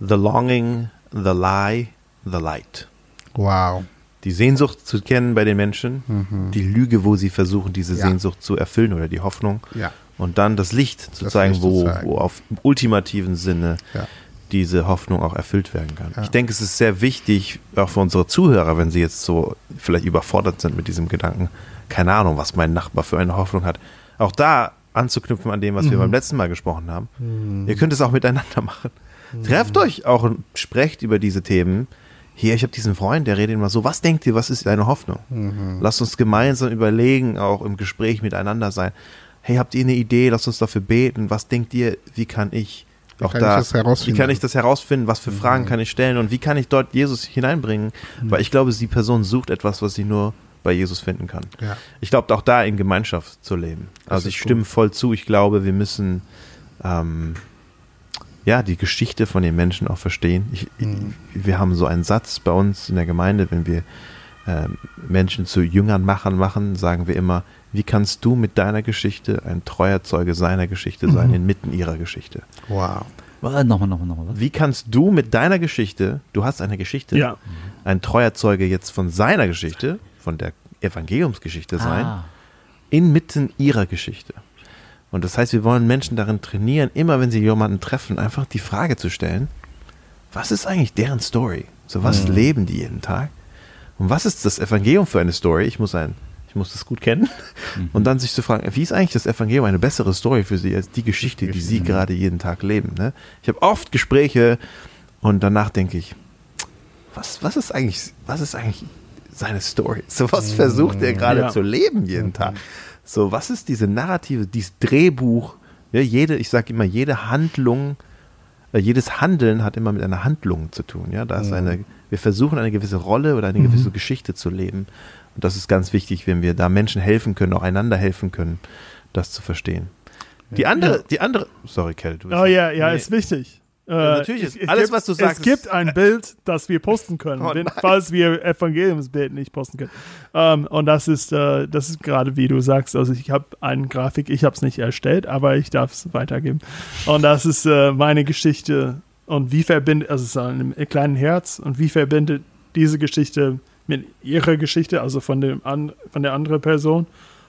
Speaker 1: The Longing, The Lie, The Light.
Speaker 3: Wow.
Speaker 1: Die Sehnsucht zu kennen bei den Menschen, die Lüge, wo sie versuchen, diese
Speaker 3: Mhm. Ja.
Speaker 1: Sehnsucht zu erfüllen oder die Hoffnung.
Speaker 3: Ja.
Speaker 1: Und dann das Licht zu
Speaker 3: Das
Speaker 1: zeigen,
Speaker 3: Licht zu
Speaker 1: wo,
Speaker 3: zeigen.
Speaker 1: wo auf ultimativen Sinne
Speaker 3: Ja.
Speaker 1: diese Hoffnung auch erfüllt werden kann. Ich denke, es ist sehr wichtig, auch für unsere Zuhörer, wenn sie jetzt so vielleicht überfordert sind mit diesem Gedanken, keine Ahnung, was mein Nachbar für eine Hoffnung hat, auch da anzuknüpfen an dem, was
Speaker 3: Mhm.
Speaker 1: wir beim letzten Mal gesprochen haben. Ihr könnt es auch miteinander machen. Trefft euch auch und sprecht über diese Themen. Hier, ich habe diesen Freund, der redet immer so, was denkt ihr, was ist deine Hoffnung?
Speaker 3: Mhm.
Speaker 1: Lasst uns gemeinsam überlegen, auch im Gespräch miteinander sein. Hey, habt ihr eine Idee? Lasst uns dafür beten. Was denkt ihr, wie kann ich auch
Speaker 3: kann
Speaker 1: da,
Speaker 3: ich das herausfinden? Mhm.
Speaker 1: wie kann ich das herausfinden? Was für Fragen kann ich stellen? Und wie kann ich dort Jesus hineinbringen? Weil ich glaube, die Person sucht etwas, was sie nur bei Jesus finden kann.
Speaker 3: Ja.
Speaker 1: Ich glaube, auch da in Gemeinschaft zu leben. Also
Speaker 3: ist
Speaker 1: ich
Speaker 3: gut.
Speaker 1: stimme voll zu. Ich glaube, wir müssen ähm, ja die Geschichte von den Menschen auch verstehen. Ich,
Speaker 3: Mhm.
Speaker 1: wir haben so einen Satz bei uns in der Gemeinde, wenn wir ähm, Menschen zu Jüngern machen, machen, sagen wir immer, wie kannst du mit deiner Geschichte ein treuer Zeuge seiner Geschichte sein,
Speaker 3: Mhm.
Speaker 1: inmitten ihrer Geschichte?
Speaker 3: Wow.
Speaker 2: Äh, Nochmal, nochmal, nochmal. was?
Speaker 1: Wie kannst du mit deiner Geschichte, du hast eine Geschichte,
Speaker 4: Ja.
Speaker 1: ein treuer Zeuge jetzt von seiner Geschichte, von der Evangeliumsgeschichte sein,
Speaker 2: Ah,
Speaker 1: inmitten ihrer Geschichte. Und das heißt, wir wollen Menschen darin trainieren, immer wenn sie jemanden treffen, einfach die Frage zu stellen, was ist eigentlich deren Story? So was leben die jeden Tag? Und was ist das Evangelium für eine Story? Ich muss ein, ich muss das gut kennen. Und dann sich zu fragen, wie ist eigentlich das Evangelium eine bessere Story für sie als die Geschichte, die sie gerade jeden Tag leben? Ne? Ich habe oft Gespräche und danach denke ich, was, was ist eigentlich, was ist eigentlich seine Story? So was versucht er gerade
Speaker 4: Ja.
Speaker 1: zu leben jeden Tag? So, was ist diese Narrative, dieses Drehbuch? Ja, jede, ich sage immer, jede Handlung, äh, jedes Handeln hat immer mit einer Handlung zu tun. Ja, da ist eine, wir versuchen eine gewisse Rolle oder eine gewisse Geschichte zu leben. Und das ist ganz wichtig, wenn wir da Menschen helfen können, auch einander helfen können, das zu verstehen. Die andere, die andere, sorry, Kel, du
Speaker 4: Oh ja, ja,
Speaker 1: Nee.
Speaker 4: ist wichtig. Äh,
Speaker 1: natürlich ist- alles, was du sagst,
Speaker 4: Es gibt ein Bild, das wir posten können,
Speaker 1: Oh
Speaker 4: wenn, falls wir Evangeliumsbild nicht posten können. Ähm, und das ist, äh, das ist gerade wie du sagst. Also ich habe eine Grafik, ich habe es nicht erstellt, aber ich darf es weitergeben. Und das ist äh, meine Geschichte und wie verbindet, also es ist an einem kleinen Herz und wie verbindet diese Geschichte mit ihrer Geschichte, also von dem an, von der anderen Person.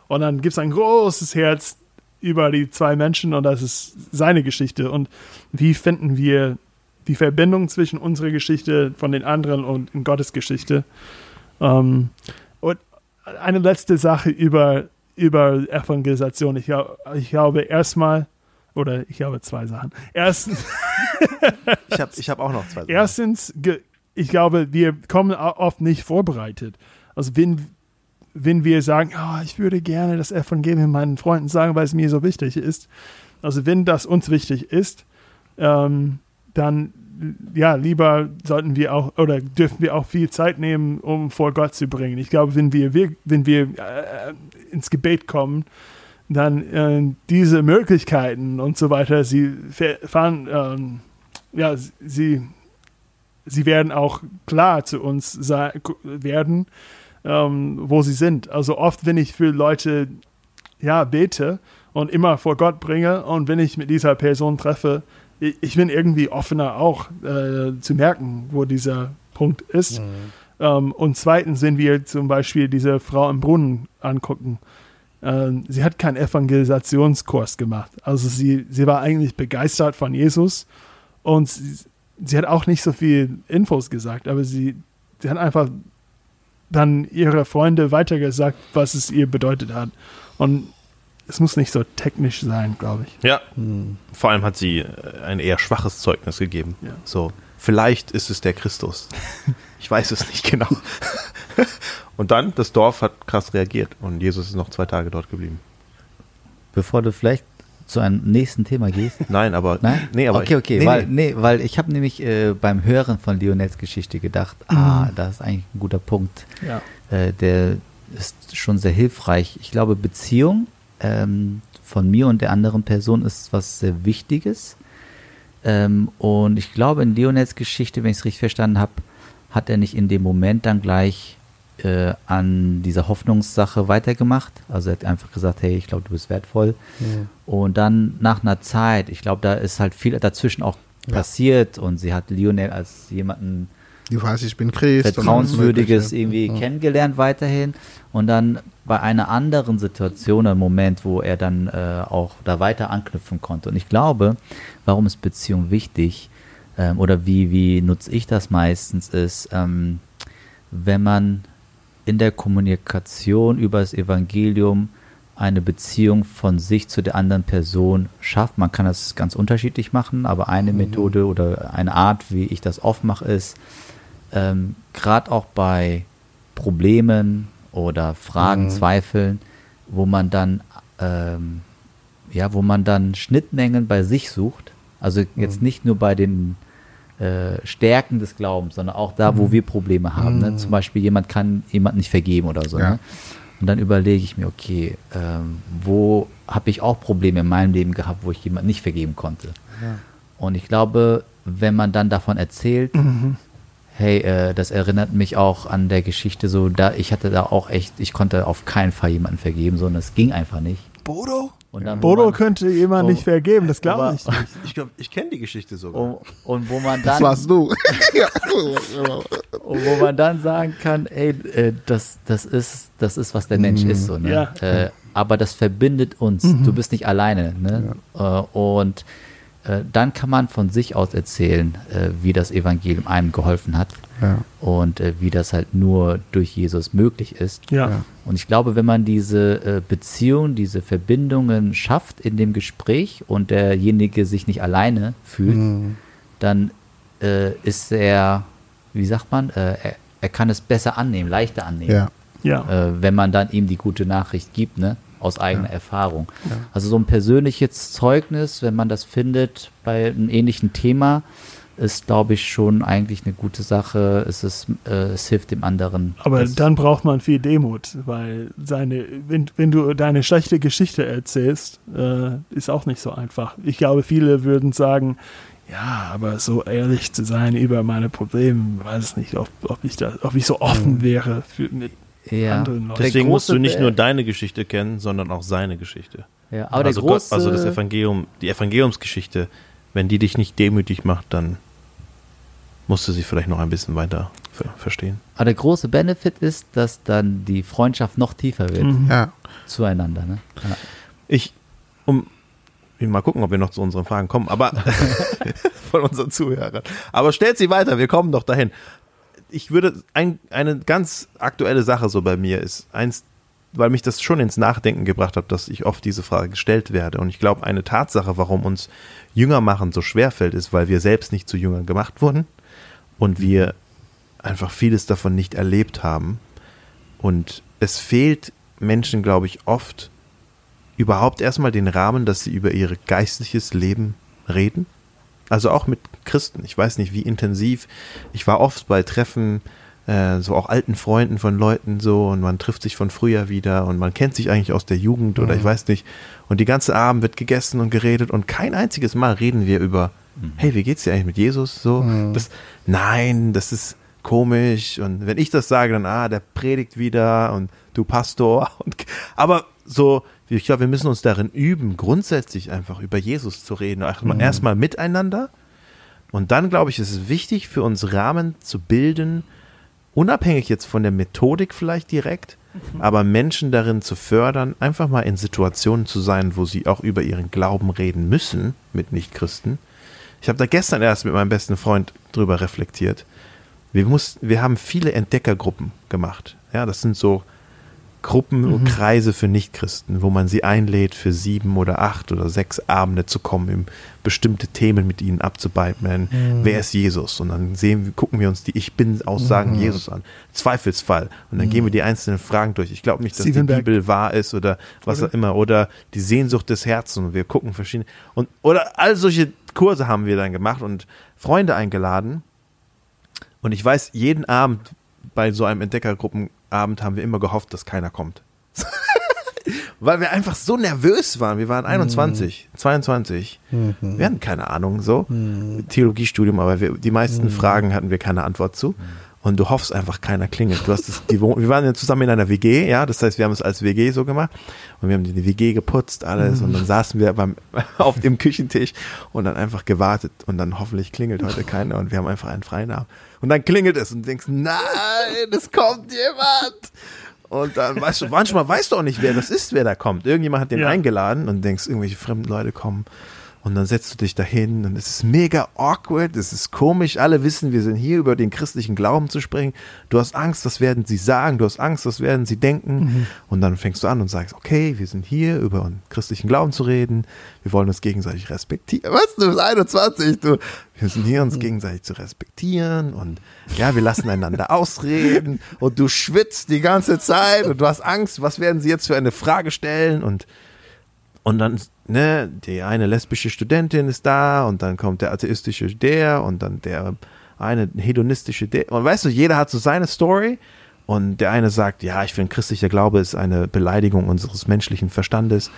Speaker 4: Und dann gibt es ein großes Herz über die zwei Menschen und das ist seine Geschichte. Und wie finden wir die Verbindung zwischen unserer Geschichte von den anderen und in Gottes Geschichte? Ähm, und eine letzte Sache über, über Evangelisation. Ich, ich glaube erstmal, oder ich habe zwei Sachen. Erstens, [LAUGHS]
Speaker 1: Ich habe ich hab auch noch zwei Sachen.
Speaker 4: Erstens, ich glaube, wir kommen oft nicht vorbereitet. Also wenn, wenn wir sagen, "Ah, ich würde gerne das Evangelium meinen Freunden sagen, weil es mir so wichtig ist. Also wenn das uns wichtig ist, ähm, dann ja, lieber sollten wir auch oder dürfen wir auch viel Zeit nehmen, um vor Gott zu bringen. Ich glaube, wenn wir, wenn wir äh, ins Gebet kommen, dann äh, diese Möglichkeiten und so weiter, sie fahren, ähm, ja, sie, sie werden auch klar zu uns werden, ähm, wo sie sind. Also oft, wenn ich für Leute ja bete und immer vor Gott bringe und wenn ich mit dieser Person treffe, ich, ich bin irgendwie offener auch äh, zu merken, wo dieser Punkt ist. Ähm, und zweitens, wenn wir zum Beispiel diese Frau im Brunnen angucken, ähm, sie hat keinen Evangelisationskurs gemacht. Also sie, sie war eigentlich begeistert von Jesus und sie, sie hat auch nicht so viel Infos gesagt, aber sie, sie hat einfach dann ihre Freunde weitergesagt, was es ihr bedeutet hat. Und es muss nicht so technisch sein, glaube ich.
Speaker 1: Ja. Vor allem hat sie äh, ein eher schwaches Zeugnis gegeben.
Speaker 4: Ja.
Speaker 1: So, vielleicht ist es der Christus. [LAUGHS] Ich weiß es nicht genau. [LAUGHS] Und dann, das Dorf hat krass reagiert und Jesus ist noch zwei Tage dort geblieben.
Speaker 2: Bevor du vielleicht zu einem nächsten Thema gehst. [LAUGHS]
Speaker 1: Nein, aber.
Speaker 2: Nein?
Speaker 1: Nee, aber
Speaker 2: okay,
Speaker 1: ich-
Speaker 2: okay,
Speaker 1: nee,
Speaker 2: weil,
Speaker 1: nee.
Speaker 2: weil ich habe nämlich äh, beim Hören von Lionels Geschichte gedacht, ah, das ist eigentlich ein guter Punkt.
Speaker 4: Ja.
Speaker 2: Äh, der ist schon sehr hilfreich. Ich glaube, Beziehung ähm, von mir und der anderen Person ist was sehr Wichtiges. Ähm, und ich glaube, in Lionels Geschichte, wenn ich es richtig verstanden habe, hat er nicht in dem Moment dann gleich äh, an dieser Hoffnungssache weitergemacht. Also er hat einfach gesagt, hey, ich glaube, du bist wertvoll. Und dann nach einer Zeit, ich glaube, da ist halt viel dazwischen auch passiert und sie hat Lionel als jemanden
Speaker 3: Die weiß, ich bin Christ.
Speaker 2: Vertrauenswürdiges irgendwie
Speaker 3: Ja.
Speaker 2: kennengelernt weiterhin. Und dann bei einer anderen Situation, ein Moment, wo er dann äh, auch da weiter anknüpfen konnte. Und ich glaube, warum ist Beziehung wichtig ähm, oder wie, wie nutze ich das meistens, ist, ähm, wenn man in der Kommunikation über das Evangelium eine Beziehung von sich zu der anderen Person schafft. Man kann das ganz unterschiedlich machen, aber eine Methode oder eine Art, wie ich das oft mache, ist, ähm, gerade auch bei Problemen oder Fragen,
Speaker 3: Mhm.
Speaker 2: Zweifeln, wo man dann ähm, ja, wo man dann Schnittmengen bei sich sucht. Also jetzt nicht nur bei den äh, Stärken des Glaubens, sondern auch da, wo wir Probleme haben. Ne? Zum Beispiel jemand kann jemand nicht vergeben oder so.
Speaker 3: Ja.
Speaker 2: Ne? Und dann überlege ich mir, okay, ähm, wo habe ich auch Probleme in meinem Leben gehabt, wo ich jemand nicht vergeben konnte. Und ich glaube, wenn man dann davon erzählt, hey, äh, das erinnert mich auch an der Geschichte so, da ich hatte da auch echt, ich konnte auf keinen Fall jemanden vergeben, sondern es ging einfach nicht.
Speaker 1: Bodo?
Speaker 2: Und dann,
Speaker 4: Bodo
Speaker 2: man-
Speaker 4: könnte jemand nicht vergeben, das glaube ich nicht.
Speaker 1: Ich glaube, ich kenne die Geschichte sogar.
Speaker 2: und, und wo man
Speaker 3: Das
Speaker 2: dann
Speaker 3: warst du. ja. [LAUGHS]
Speaker 2: Und wo man dann sagen kann, ey, äh, das, das, ist, das ist, was der Mensch ist. So, ne?
Speaker 4: Ja.
Speaker 2: äh, aber das verbindet uns. Du bist nicht alleine. Ne? Äh, und äh, dann kann man von sich aus erzählen, äh, wie das Evangelium einem geholfen hat
Speaker 3: Ja.
Speaker 2: und äh, wie das halt nur durch Jesus möglich ist.
Speaker 4: Ja.
Speaker 3: Ja.
Speaker 2: Und ich glaube, wenn man diese äh, Beziehung, diese Verbindungen schafft in dem Gespräch und derjenige sich nicht alleine fühlt,
Speaker 3: Mhm.
Speaker 2: dann äh, ist er, wie sagt man, äh, er, er kann es besser annehmen, leichter annehmen,
Speaker 3: Ja.
Speaker 4: Ja.
Speaker 2: äh, wenn man dann ihm die gute Nachricht gibt, ne? aus eigener Erfahrung. Also so ein persönliches Zeugnis, wenn man das findet bei einem ähnlichen Thema, ist, glaube ich, schon eigentlich eine gute Sache. Es, ist, äh, es hilft dem anderen.
Speaker 4: Aber
Speaker 2: Es-
Speaker 4: dann braucht man viel Demut, weil seine, wenn, wenn du deine schlechte Geschichte erzählst, äh, ist auch nicht so einfach. Ich glaube, viele würden sagen, ja, aber so ehrlich zu sein über meine Probleme, weiß nicht, ob, ob ich da, ob ich so offen wäre für mit
Speaker 2: Ja.
Speaker 4: anderen Leuten.
Speaker 1: Deswegen musst du nicht nur deine Geschichte kennen, sondern auch seine Geschichte.
Speaker 2: Ja, aber
Speaker 1: also,
Speaker 2: der große,
Speaker 1: Gott, also das Evangelium, die Evangeliumsgeschichte, wenn die dich nicht demütig macht, dann musst du sie vielleicht noch ein bisschen weiter ver verstehen.
Speaker 2: aber der große Benefit ist, dass dann die Freundschaft noch tiefer wird
Speaker 4: Mhm.
Speaker 3: Ja.
Speaker 2: zueinander. Ne? Ja.
Speaker 1: Ich, um, mal gucken, ob wir noch zu unseren Fragen kommen, aber [LAUGHS] [LAUGHS] von unseren Zuhörern. Aber stellt sie weiter, wir kommen doch dahin. Ich würde, ein, eine ganz aktuelle Sache so bei mir ist, eins, weil mich das schon ins Nachdenken gebracht hat, dass ich oft diese Frage gestellt werde. Und ich glaube, eine Tatsache, warum uns Jünger machen so schwer fällt, ist, weil wir selbst nicht zu Jüngern gemacht wurden und wir einfach vieles davon nicht erlebt haben. Und es fehlt Menschen, glaube ich, oft überhaupt erstmal den Rahmen, dass sie über ihr geistliches Leben reden. Also auch mit Christen. Ich weiß nicht, wie intensiv. Ich war oft bei Treffen, äh, so auch alten Freunden von Leuten so und man trifft sich von früher wieder und man kennt sich eigentlich aus der Jugend oder ich weiß nicht. Und die ganze Abend wird gegessen und geredet und kein einziges Mal reden wir über, hey, wie geht's dir eigentlich mit Jesus? So, das, nein, das ist komisch. Und wenn ich das sage, dann, ah, der predigt wieder und du Pastor. [LAUGHS] Und, aber so, ich glaube, wir müssen uns darin üben, grundsätzlich einfach über Jesus zu reden. Erstmal, erstmal miteinander. Und dann, glaube ich, ist es wichtig für uns Rahmen zu bilden, unabhängig jetzt von der Methodik vielleicht direkt, aber Menschen darin zu fördern, einfach mal in Situationen zu sein, wo sie auch über ihren Glauben reden müssen mit Nichtchristen. Ich habe da gestern erst mit meinem besten Freund drüber reflektiert. Wir, mussten, wir haben viele Entdeckergruppen gemacht. Ja, das sind so Gruppen und Kreise für Nichtchristen, wo man sie einlädt, für sieben oder acht oder sechs Abende zu kommen, um bestimmte Themen mit ihnen abzubeibeln. Wer ist Jesus? Und dann sehen, gucken wir uns die Ich Bin-Aussagen Jesus an. Zweifelsfall. Und dann gehen wir die einzelnen Fragen durch. Ich glaube nicht, dass
Speaker 4: Steven
Speaker 1: die
Speaker 4: Berg.
Speaker 1: Bibel wahr ist oder was auch immer. Oder die Sehnsucht des Herzens. Und wir gucken verschiedene. Und, oder all solche Kurse haben wir dann gemacht und Freunde eingeladen. Und ich weiß, jeden Abend bei so einem Entdeckergruppenabend haben wir immer gehofft, dass keiner kommt. [LAUGHS] Weil wir einfach so nervös waren. Wir waren 21, 22. Wir hatten keine Ahnung, so. Theologiestudium, aber wir, die meisten Fragen hatten wir keine Antwort zu. Und du hoffst einfach, keiner klingelt. Du hast das, die, Wohn- wir waren ja zusammen in einer WG, ja. Das heißt, wir haben es als WG so gemacht. Und wir haben die WG geputzt, alles. Und dann saßen wir beim, [LAUGHS] auf dem Küchentisch und dann einfach gewartet. Und dann hoffentlich klingelt heute keiner. Und wir haben einfach einen freien Abend. Und dann klingelt es und du denkst, nein, es kommt jemand. Und dann weißt du, manchmal weißt du auch nicht, wer das ist, wer da kommt. Irgendjemand hat den
Speaker 4: Ja.
Speaker 1: eingeladen und denkst, irgendwelche fremden Leute kommen. Und dann setzt du dich dahin und es ist mega awkward, es ist komisch. Alle wissen, wir sind hier über den christlichen Glauben zu sprechen. Du hast Angst, was werden sie sagen? Du hast Angst, was werden sie denken? Und dann fängst du an und sagst, okay, wir sind hier über den christlichen Glauben zu reden. Wir wollen uns gegenseitig respektieren. Was? Du bist 21, du. Wir sind hier, uns gegenseitig zu respektieren und ja, wir lassen einander ausreden und du schwitzt die ganze Zeit und du hast Angst, was werden sie jetzt für eine Frage stellen und und dann, ne, die eine lesbische Studentin ist da und dann kommt der atheistische der und dann der eine hedonistische der. Und weißt du, jeder hat so seine Story und der eine sagt, ja, ich finde, christlicher Glaube ist eine Beleidigung unseres menschlichen Verstandes.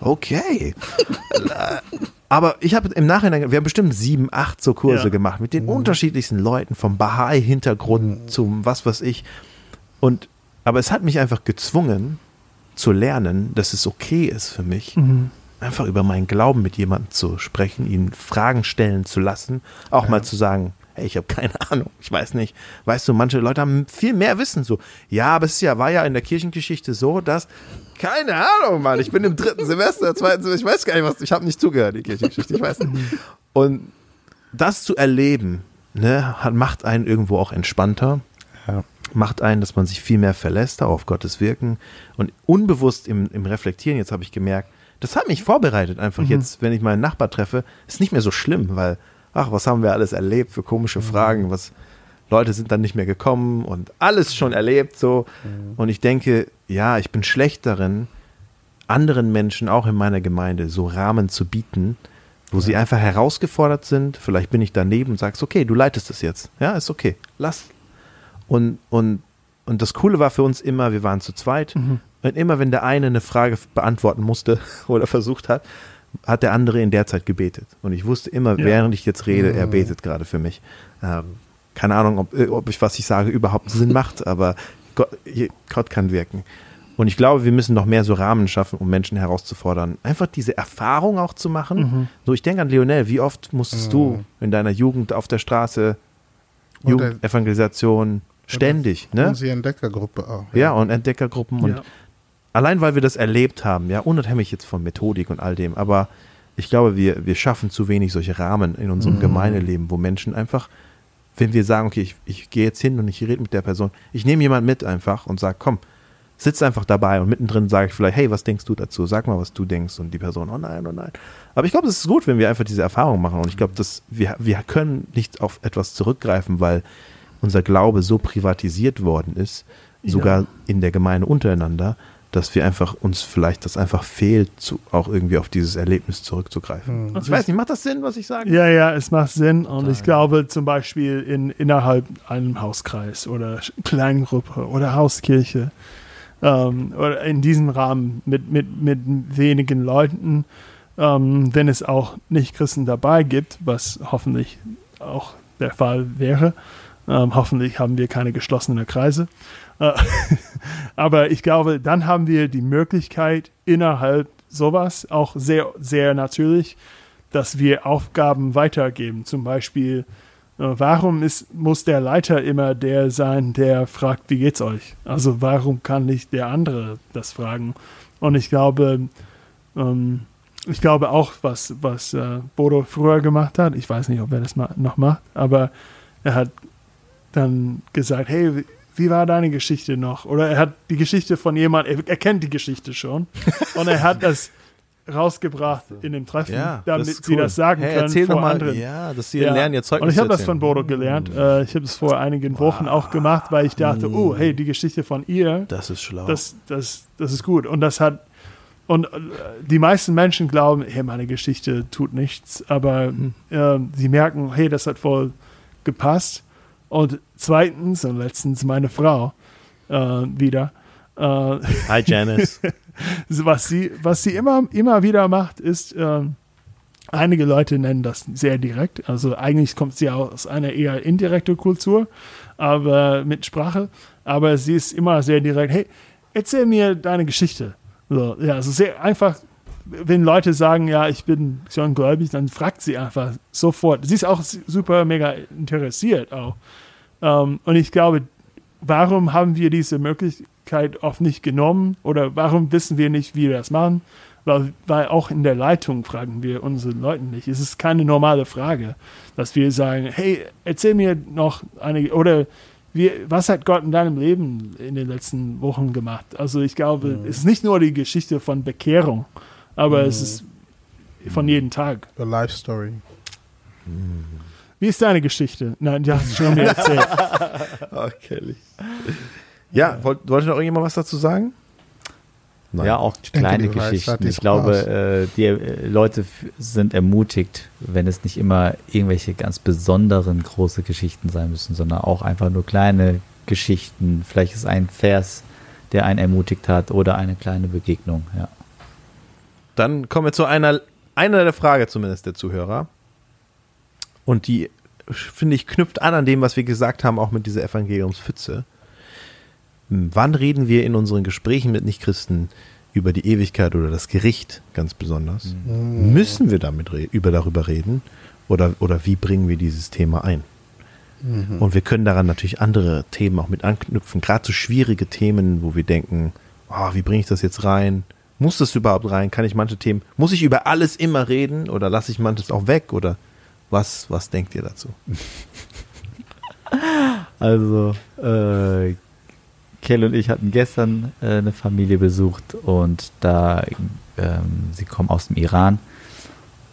Speaker 1: Okay. [LAUGHS] Aber ich habe im Nachhinein, wir haben bestimmt sieben, acht so Kurse
Speaker 4: Ja.
Speaker 1: gemacht mit den unterschiedlichsten Leuten, vom Bahai-Hintergrund zum was weiß ich. Und, aber es hat mich einfach gezwungen zu lernen, dass es okay ist für mich, einfach über meinen Glauben mit jemandem zu sprechen, ihn Fragen stellen zu lassen, auch mal zu sagen, hey, ich habe keine [LAUGHS] Ahnung, ich weiß nicht. Weißt du, manche Leute haben viel mehr Wissen so. Ja, aber es ja, war ja in der Kirchengeschichte so, dass keine Ahnung, Mann, ich bin im dritten Semester, zweiten Semester, ich weiß gar nicht, was, ich habe nicht zugehört, die Kirchengeschichte, ich weiß nicht. Und das zu erleben, ne, hat, macht einen irgendwo auch entspannter,
Speaker 3: Ja.
Speaker 1: Macht einen, dass man sich viel mehr verlässt auch auf Gottes Wirken und unbewusst im, im Reflektieren, jetzt habe ich gemerkt, das hat mich vorbereitet einfach jetzt, wenn ich meinen Nachbar treffe, ist nicht mehr so schlimm, weil, ach, was haben wir alles erlebt für komische Fragen, was, Leute sind dann nicht mehr gekommen und alles schon erlebt so. Und ich denke, ja, ich bin schlecht darin, anderen Menschen, auch in meiner Gemeinde, so Rahmen zu bieten, wo sie einfach herausgefordert sind, vielleicht bin ich daneben und sagst, okay, du leitest es jetzt, ja, ist okay, lass, und, und, und das Coole war für uns immer, wir waren zu zweit. Und immer wenn der eine eine Frage beantworten musste [LAUGHS] oder versucht hat, hat der andere in der Zeit gebetet. Und ich wusste immer,
Speaker 4: Ja.
Speaker 1: während ich jetzt rede, er betet gerade für mich. Ähm, keine Ahnung, ob, äh, ob ich, was ich sage, überhaupt Sinn macht, aber Gott, Gott kann wirken. Und ich glaube, wir müssen noch mehr so Rahmen schaffen, um Menschen herauszufordern. Einfach diese Erfahrung auch zu machen.
Speaker 4: Mhm.
Speaker 1: So, ich denke an Lionel, wie oft musstest du in deiner Jugend auf der Straße, Jugendevangelisation, ständig, ne?
Speaker 3: Unsere Entdeckergruppe auch.
Speaker 1: Ja, und Entdeckergruppen und
Speaker 4: Ja.
Speaker 1: allein weil wir das erlebt haben, ja, unabhängig jetzt von Methodik und all dem, aber ich glaube, wir, wir schaffen zu wenig solche Rahmen in unserem Gemeindeleben, wo Menschen einfach, wenn wir sagen, okay, ich, ich gehe jetzt hin und ich rede mit der Person, ich nehme jemanden mit einfach und sage, komm, sitz einfach dabei und mittendrin sage ich vielleicht, hey, was denkst du dazu? Sag mal, was du denkst und die Person, oh nein, oh nein. Aber ich glaube, es ist gut, wenn wir einfach diese Erfahrung machen und ich glaube, dass wir, wir können nicht auf etwas zurückgreifen, weil unser Glaube so privatisiert worden ist, sogar
Speaker 4: Ja.
Speaker 1: in der Gemeinde untereinander, dass wir einfach uns vielleicht das einfach fehlt, zu, auch irgendwie auf dieses Erlebnis zurückzugreifen. Ich weiß nicht, macht das Sinn, was ich sage?
Speaker 4: Ja, ja, es macht Sinn. Und ich glaube zum Beispiel in, innerhalb einem Hauskreis oder Kleingruppe oder Hauskirche ähm, oder in diesem Rahmen mit, mit, mit wenigen Leuten, ähm, wenn es auch Nicht-Christen dabei gibt, was hoffentlich auch der Fall wäre. Ähm, hoffentlich haben wir keine geschlossenen Kreise. Äh, [LAUGHS] aber ich glaube, dann haben wir die Möglichkeit, innerhalb sowas auch sehr, sehr natürlich, dass wir Aufgaben weitergeben. Zum Beispiel, äh, warum ist, muss der Leiter immer der sein, der fragt, wie geht's euch? Also warum kann nicht der andere das fragen? Und ich glaube, ähm, ich glaube auch, was, was äh, Bodo früher gemacht hat, ich weiß nicht, ob er das ma noch macht, aber er hat dann gesagt, hey, wie- war deine Geschichte noch? Oder er hat die Geschichte von jemandem, er, er kennt die Geschichte schon [LAUGHS] und er hat das rausgebracht in dem Treffen, damit
Speaker 1: ist
Speaker 4: sie
Speaker 1: cool.
Speaker 4: das sagen
Speaker 1: hey,
Speaker 4: können
Speaker 1: Erzähl
Speaker 4: vor
Speaker 1: mal,
Speaker 4: anderen.
Speaker 1: ja, dass sie
Speaker 4: Ja.
Speaker 1: lernen, ihr Zeugnis
Speaker 4: Und ich habe das von Bodo gelernt. Äh, ich habe es vor einigen Wochen auch gemacht, weil ich dachte, oh, hey, die Geschichte von ihr,
Speaker 1: Das ist schlau.
Speaker 4: das, das, das ist gut. Und das hat, und äh, die meisten Menschen glauben, hey, meine Geschichte tut nichts, aber äh, sie merken, hey, das hat voll gepasst. Und zweitens und letztens meine Frau äh, wieder. Äh,
Speaker 1: Hi, Janice. [LAUGHS]
Speaker 4: was sie, was sie immer, immer wieder macht, ist, ähm, einige Leute nennen das sehr direkt. Also eigentlich kommt sie aus einer eher indirekten Kultur, aber mit Sprache. Aber sie ist immer sehr direkt. Hey, erzähl mir deine Geschichte. So, ja, also sehr einfach. Wenn Leute sagen, ja, ich bin schon gläubig, dann fragt sie einfach sofort. Sie ist auch super mega interessiert auch. Ähm, und ich glaube, warum haben wir diese Möglichkeit oft nicht genommen oder warum wissen wir nicht, wie wir das machen? Weil, weil auch in der Leitung fragen wir unseren Leuten nicht. Es ist keine normale Frage, dass wir sagen, hey, erzähl mir noch eine oder wie, was hat Gott in deinem Leben in den letzten Wochen gemacht? Also ich glaube, es ist nicht nur die Geschichte von Bekehrung, aber es ist von jedem Tag.
Speaker 3: The Life Story.
Speaker 4: Wie ist deine Geschichte? Nein, die hast du schon mir erzählt. [LAUGHS]
Speaker 1: Okay. Ja, wollt, wollte noch irgendjemand was dazu sagen? Nein.
Speaker 2: Ja, auch
Speaker 3: denke,
Speaker 2: kleine
Speaker 3: weißt,
Speaker 2: Geschichten. Ich glaube, äh, die äh, Leute sind ermutigt, wenn es nicht immer irgendwelche ganz besonderen große Geschichten sein müssen, sondern auch einfach nur kleine Geschichten. Vielleicht ist ein Vers, der einen ermutigt hat oder eine kleine Begegnung. Ja.
Speaker 1: Dann kommen wir zu einer, einer der Frage zumindest der Zuhörer. Und die, finde ich, knüpft an an dem, was wir gesagt haben, auch mit dieser Evangeliumspfütze. Wann reden wir in unseren Gesprächen mit Nichtchristen über die Ewigkeit oder das Gericht ganz besonders? Müssen wir damit re über darüber reden? Oder, oder wie bringen wir dieses Thema ein? Und wir können daran natürlich andere Themen auch mit anknüpfen, gerade so schwierige Themen, wo wir denken, oh, wie bringe ich das jetzt rein? Muss das überhaupt rein? Kann ich manche Themen, muss ich über alles immer reden oder lasse ich manches auch weg? Oder was, was denkt ihr dazu? [LAUGHS]
Speaker 2: Also, äh, Kell und ich hatten gestern äh, eine Familie besucht und da, ähm, sie kommen aus dem Iran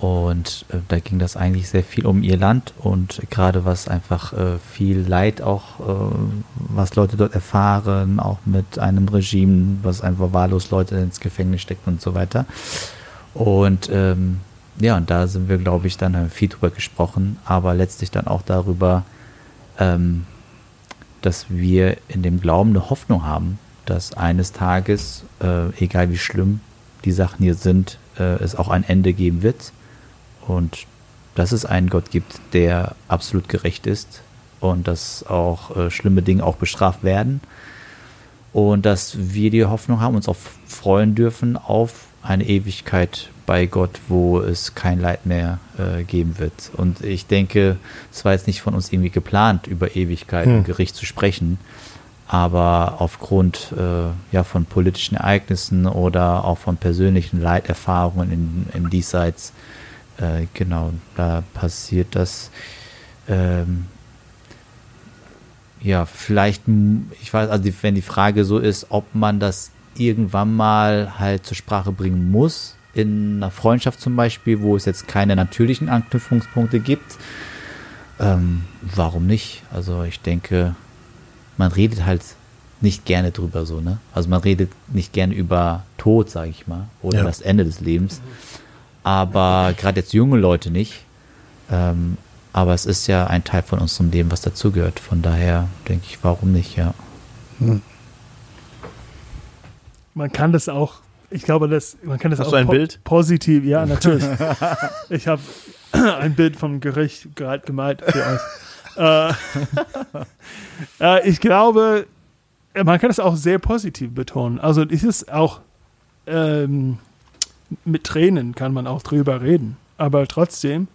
Speaker 2: und äh, da ging das eigentlich sehr viel um ihr Land und gerade was einfach äh, viel Leid auch, äh, was Leute dort erfahren, auch mit einem Regime, was einfach wahllos Leute ins Gefängnis steckt und so weiter. Und ähm, ja, und da sind wir, glaube ich, dann haben viel drüber gesprochen, aber letztlich dann auch darüber, ähm, dass wir in dem Glauben eine Hoffnung haben, dass eines Tages, äh, egal wie schlimm die Sachen hier sind, äh, es auch ein Ende geben wird und dass es einen Gott gibt, der absolut gerecht ist und dass auch äh, schlimme Dinge auch bestraft werden und dass wir die Hoffnung haben, uns auch freuen dürfen auf eine Ewigkeit bei Gott, wo es kein Leid mehr äh, geben wird. Und ich denke, es war jetzt nicht von uns irgendwie geplant, über Ewigkeit hm. und Gericht zu sprechen, aber aufgrund äh, ja, von politischen Ereignissen oder auch von persönlichen Leiterfahrungen in, im Diesseits, äh, genau, da passiert das. Ähm, ja, vielleicht, ich weiß, also wenn die Frage so ist, ob man das irgendwann mal halt zur Sprache bringen muss, in einer Freundschaft zum Beispiel, wo es jetzt keine natürlichen Anknüpfungspunkte gibt, ähm, warum nicht? Also ich denke, man redet halt nicht gerne drüber so, ne? Also man redet nicht gerne über Tod, sage ich mal, oder ja. das Ende des Lebens. Aber gerade jetzt junge Leute nicht. Ähm, aber es ist ja ein Teil von unserem Leben, was dazugehört. Von daher denke ich, warum nicht, ja. Hm.
Speaker 4: Man kann das auch, ich glaube, das, man kann das
Speaker 1: Hast
Speaker 4: auch
Speaker 1: du ein po Bild?
Speaker 4: positiv, ja, natürlich. [LAUGHS] ich habe [CLEARS THROAT] ein Bild vom Gericht gerade gemalt für euch. Äh, [LAUGHS] äh, ich glaube, man kann das auch sehr positiv betonen. Also es ist auch ähm, mit Tränen kann man auch drüber reden. Aber trotzdem,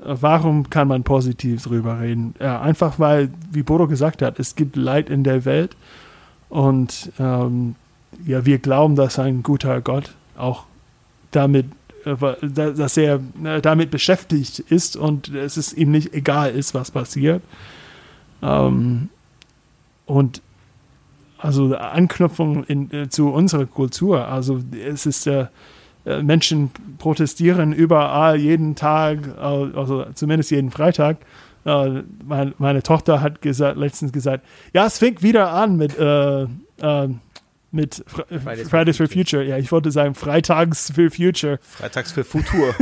Speaker 4: Warum kann man positiv drüber reden? Ja, einfach weil, wie Bodo gesagt hat, es gibt Leid in der Welt und ähm, ja, wir glauben, dass ein guter Gott auch damit, äh, dass er äh, damit beschäftigt ist und es ist ihm nicht egal ist, was passiert. Ähm, und also Anknüpfung in, äh, zu unserer Kultur, also es ist ja äh, Menschen protestieren überall jeden Tag, äh, also zumindest jeden Freitag. Äh, meine, meine Tochter hat gesagt, letztens gesagt, ja, es fängt wieder an mit, äh, äh, mit Fridays, Fridays for Future. Ja, ich wollte sagen Freitags für Future.
Speaker 1: Freitags für Futur.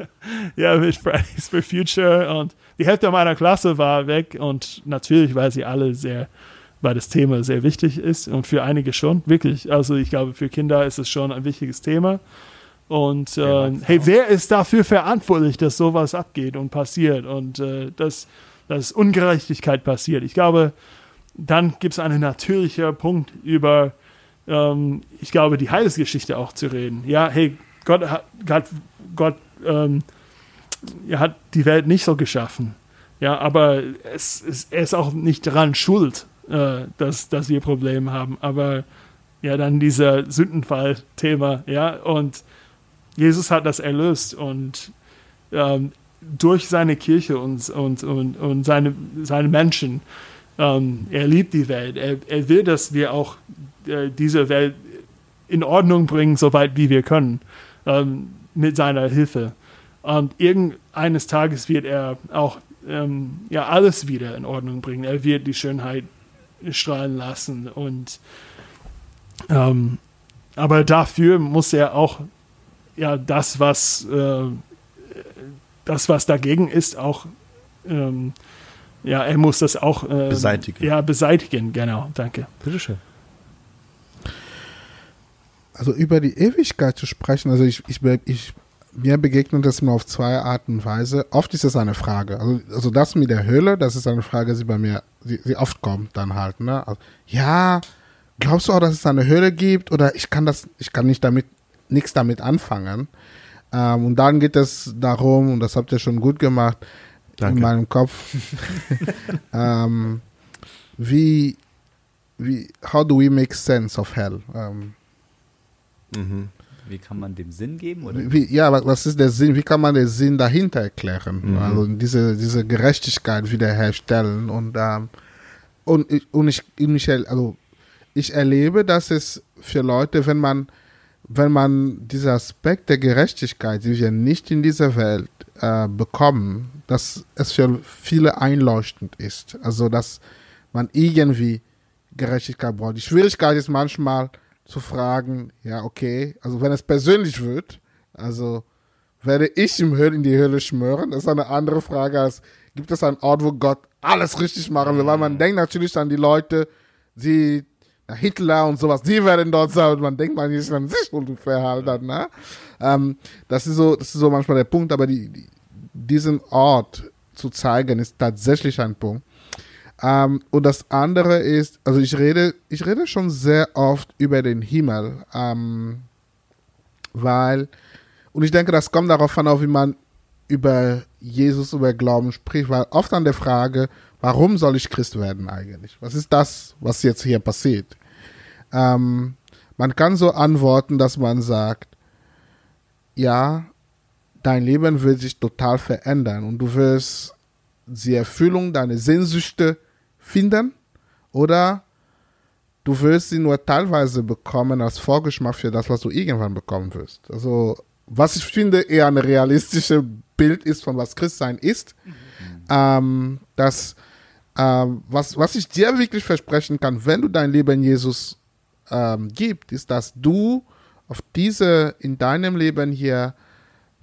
Speaker 1: [LAUGHS]
Speaker 4: ja, mit Fridays for Future und die Hälfte meiner Klasse war weg und natürlich, weil sie alle sehr, weil das Thema sehr wichtig ist und für einige schon, wirklich. Also ich glaube, für Kinder ist es schon ein wichtiges Thema. Und äh, hey, wer ist dafür verantwortlich, dass sowas abgeht und passiert und äh, dass, dass Ungerechtigkeit passiert? Ich glaube, dann gibt es einen natürlichen Punkt über, ähm, ich glaube, die Heilsgeschichte auch zu reden. Ja, hey, Gott hat, Gott, Gott ähm, er hat die Welt nicht so geschaffen. Ja, aber es, es, er ist auch nicht daran schuld, äh, dass, dass wir Probleme haben. Aber ja, dann dieser Sündenfall-Thema, ja, und Jesus hat das erlöst und ähm, durch seine Kirche und, und, und, und seine, seine Menschen, ähm, er liebt die Welt. Er, er will, dass wir auch äh, diese Welt in Ordnung bringen, soweit wie wir können, ähm, mit seiner Hilfe. Und irgendeines Tages wird er auch ähm, ja, alles wieder in Ordnung bringen. Er wird die Schönheit strahlen lassen. Und ähm, aber dafür muss er auch ja das, was äh, das, was dagegen ist, auch ähm, ja, er muss das auch äh,
Speaker 1: beseitigen.
Speaker 4: Ja, beseitigen, genau, danke.
Speaker 1: Bitteschön.
Speaker 3: Also über die Ewigkeit zu sprechen, also ich, ich, ich mir begegnet das immer auf zwei Arten und Weise. Oft ist es eine Frage. Also, also das mit der Höhle, das ist eine Frage, die bei mir, die, die oft kommt dann halt. Ne? Also, ja, glaubst du auch, dass es eine Höhle gibt? Oder ich kann das, ich kann nicht damit nichts damit anfangen. Ähm, und dann geht es darum, und das habt ihr schon gut gemacht, Danke. in meinem Kopf, [LAUGHS] ähm, wie, wie, how do we make sense of hell? Ähm,
Speaker 2: mhm. Wie kann man dem Sinn geben? Oder?
Speaker 3: Wie, ja, was ist der Sinn? Wie kann man den Sinn dahinter erklären? Mhm. Also diese, diese Gerechtigkeit wiederherstellen und, ähm, und, ich, und ich, ich, also ich erlebe, dass es für Leute, wenn man wenn man diesen Aspekt der Gerechtigkeit, die wir nicht in dieser Welt äh, bekommen, dass es für viele einleuchtend ist. Also, dass man irgendwie Gerechtigkeit braucht. Die Schwierigkeit ist manchmal zu fragen, ja, okay, also wenn es persönlich wird, also werde ich im Höhle in die Höhle schmören? Das ist eine andere Frage als, gibt es einen Ort, wo Gott alles richtig machen will? Weil man denkt natürlich an die Leute, die Hitler und sowas, die werden dort sein und man denkt, man ist dann sich ungefähr halt dann, ne? Ähm, das ist so, das ist so manchmal der Punkt, aber die, die, diesen Ort zu zeigen ist tatsächlich ein Punkt. Ähm, und das andere ist, also ich rede, ich rede schon sehr oft über den Himmel, ähm, weil, und ich denke, das kommt darauf an, wie man über Jesus, über Glauben spricht, weil oft an der Frage, warum soll ich Christ werden eigentlich? Was ist das, was jetzt hier passiert? Ähm, man kann so antworten, dass man sagt, ja, dein Leben wird sich total verändern und du wirst die Erfüllung deiner Sehnsüchte finden oder du wirst sie nur teilweise bekommen als Vorgeschmack für das, was du irgendwann bekommen wirst. Also, was ich finde eher ein realistisches Bild ist, von was Christsein ist, mhm. ähm, dass ähm, was, was ich dir wirklich versprechen kann, wenn du dein Leben Jesus ähm, gibt, ist, dass du auf diese, in deinem Leben hier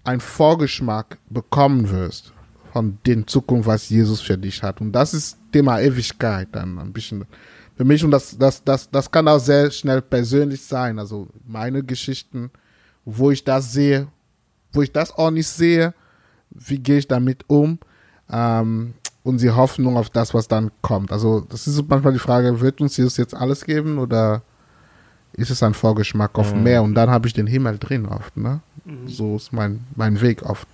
Speaker 3: einen Vorgeschmack bekommen wirst von den Zukunft, was Jesus für dich hat. Und das ist Thema Ewigkeit dann ein bisschen für mich. Und das, das, das, das kann auch sehr schnell persönlich sein. Also meine Geschichten, wo ich das sehe, wo ich das auch nicht sehe, wie gehe ich damit um? Ähm, und die Hoffnung auf das, was dann kommt. Also das ist manchmal die Frage, wird uns Jesus jetzt alles geben oder ist es ein Vorgeschmack auf mhm. mehr? Und dann habe ich den Himmel drin oft. Ne? Mhm. So ist mein, mein Weg oft.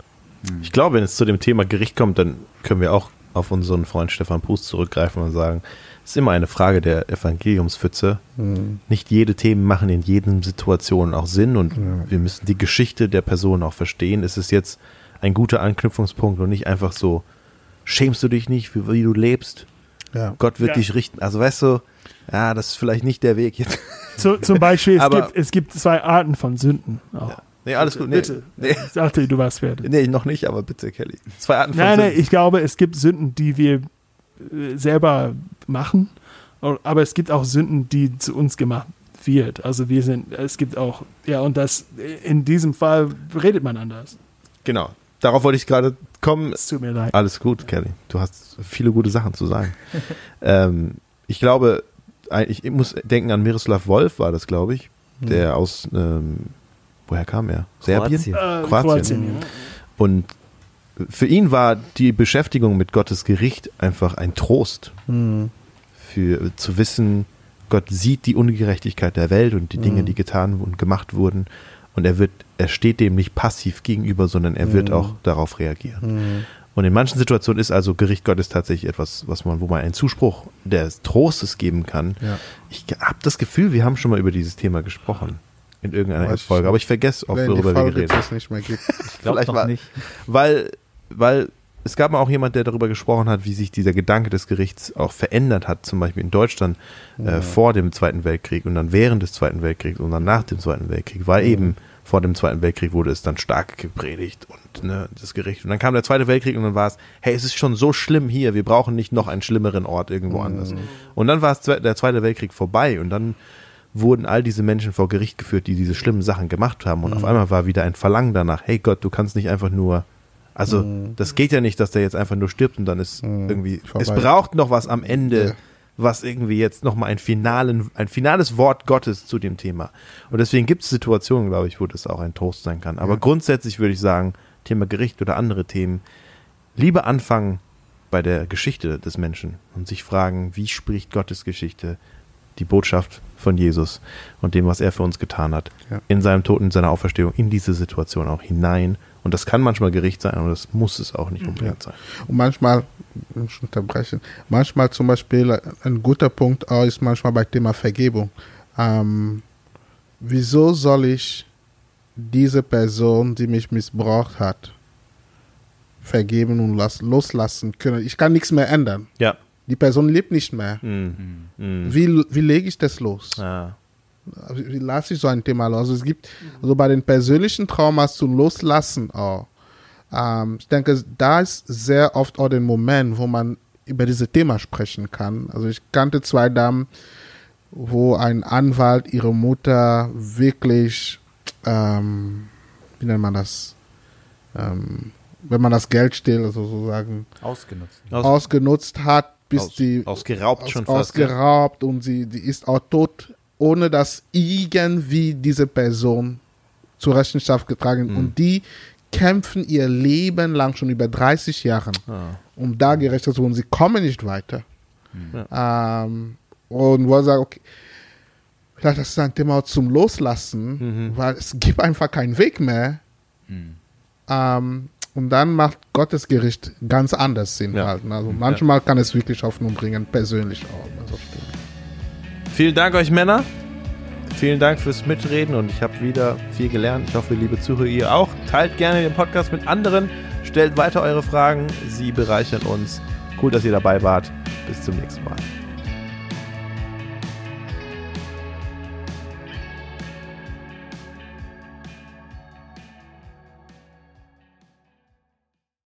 Speaker 1: Ich glaube, wenn es zu dem Thema Gericht kommt, dann können wir auch auf unseren Freund Stefan Pust zurückgreifen und sagen, es ist immer eine Frage der Evangeliumspfütze. Mhm. Nicht jede Themen machen in jedem Situation auch Sinn und ja. wir müssen die Geschichte der Person auch verstehen. Es ist jetzt ein guter Anknüpfungspunkt und nicht einfach so, schämst du dich nicht, für wie du lebst? Ja. Gott wird ja. dich richten. Also weißt du, ja, das ist vielleicht nicht der Weg jetzt.
Speaker 4: Zu, zum Beispiel, es, gibt, es gibt zwei Arten von Sünden auch. Ja.
Speaker 1: Nee, alles bitte, gut.
Speaker 4: Nee, bitte. Nee. Ich dachte, du warst fertig.
Speaker 1: Nee, noch nicht, aber bitte, Kelly.
Speaker 4: Zwei Arten von nein, Sünden. Nein, ich glaube, es gibt Sünden, die wir äh, selber machen, aber es gibt auch Sünden, die zu uns gemacht wird. Also wir sind, es gibt auch, ja, und das, in diesem Fall redet man anders.
Speaker 1: Genau. Darauf wollte ich gerade kommen.
Speaker 4: Es tut mir leid.
Speaker 1: Alles gut, Kelly. Du hast viele gute Sachen zu sagen. [LAUGHS] ähm, ich glaube, ich muss denken an Miroslav Wolf war das, glaube ich, der hm. aus, ähm, woher kam er?
Speaker 2: Serbien? Kroatien.
Speaker 4: Äh, Kroatien. Kroatien ja.
Speaker 1: Und für ihn war die Beschäftigung mit Gottes Gericht einfach ein Trost. Mhm. Für zu wissen, Gott sieht die Ungerechtigkeit der Welt und die Dinge, mhm. die getan und gemacht wurden. Und er wird, er steht dem nicht passiv gegenüber, sondern er wird mhm. auch darauf reagieren. Mhm. Und in manchen Situationen ist also Gericht Gottes tatsächlich etwas, was man, wo man einen Zuspruch des Trostes geben kann. Ja. Ich habe das Gefühl, wir haben schon mal über dieses Thema gesprochen in irgendeiner Folge, aber ich vergesse, ob worüber wir geredet haben.
Speaker 3: nicht mehr gibt.
Speaker 2: Ich glaube nicht.
Speaker 1: Weil, weil es gab mal auch jemand, der darüber gesprochen hat, wie sich dieser Gedanke des Gerichts auch verändert hat, zum Beispiel in Deutschland äh, ja. vor dem Zweiten Weltkrieg und dann während des Zweiten Weltkriegs und dann nach dem Zweiten Weltkrieg, weil mhm. eben vor dem Zweiten Weltkrieg wurde es dann stark gepredigt und ne, das Gericht. Und dann kam der Zweite Weltkrieg und dann war es, hey, es ist schon so schlimm hier, wir brauchen nicht noch einen schlimmeren Ort irgendwo mhm. anders. Und dann war es der Zweite Weltkrieg vorbei und dann wurden all diese Menschen vor Gericht geführt, die diese schlimmen Sachen gemacht haben. Und mhm. auf einmal war wieder ein Verlangen danach, hey Gott, du kannst nicht einfach nur also, mhm. das geht ja nicht, dass der jetzt einfach nur stirbt und dann ist mhm. irgendwie. Vorbei. Es braucht noch was am Ende, ja. was irgendwie jetzt nochmal ein, finalen, ein finales Wort Gottes zu dem Thema. Und deswegen gibt es Situationen, glaube ich, wo das auch ein Toast sein kann. Aber ja. grundsätzlich würde ich sagen, Thema Gericht oder andere Themen, lieber anfangen bei der Geschichte des Menschen und sich fragen, wie spricht Gottes Geschichte die Botschaft von Jesus und dem, was er für uns getan hat, ja. in seinem Tod, in seiner Auferstehung, in diese Situation auch hinein und das kann manchmal Gericht sein, aber das muss es auch nicht unbedingt sein.
Speaker 3: Und manchmal, ich unterbrechen, manchmal zum Beispiel ein guter Punkt auch ist manchmal bei Thema Vergebung. Ähm, wieso soll ich diese Person, die mich missbraucht hat, vergeben und loslassen können? Ich kann nichts mehr ändern.
Speaker 1: Ja.
Speaker 3: Die Person lebt nicht mehr. Mhm. Mhm. Wie, wie lege ich das los? Ja. Wie lasse ich so ein Thema los? Also es gibt also bei den persönlichen Traumas zu loslassen auch. Ähm, ich denke, da ist sehr oft auch der Moment, wo man über dieses Thema sprechen kann. Also ich kannte zwei Damen, wo ein Anwalt ihre Mutter wirklich, ähm, wie nennt man das, ähm, wenn man das Geld stiehlt, also sozusagen
Speaker 2: ausgenutzt,
Speaker 3: ausgenutzt hat bis
Speaker 1: Aus,
Speaker 3: die
Speaker 1: ausgeraubt
Speaker 3: aus,
Speaker 1: schon fast.
Speaker 3: ausgeraubt und sie die ist auch tot, ohne dass irgendwie diese Person zur Rechenschaft getragen
Speaker 1: Mhm.
Speaker 3: Und die kämpfen ihr Leben lang schon über 30 Jahre,
Speaker 1: Ah.
Speaker 3: um da gerecht zu werden. Sie kommen nicht weiter. Ähm, und wo er sagt, okay, vielleicht ist das ein Thema zum Loslassen,
Speaker 1: Mhm.
Speaker 3: weil es gibt einfach keinen Weg mehr. Ähm, und dann macht Gottes Gericht ganz anders Sinn.
Speaker 1: Ja.
Speaker 3: Halt. ne? Also manchmal kann es wirklich Hoffnung bringen, persönlich auch. Also
Speaker 1: Vielen Dank euch Männer. Vielen Dank fürs Mitreden und ich habe wieder viel gelernt. Ich hoffe, liebe Zuhörer, ihr auch. Teilt gerne den Podcast mit anderen. Stellt weiter eure Fragen. Sie bereichern uns. Cool, dass ihr dabei wart. Bis zum nächsten Mal.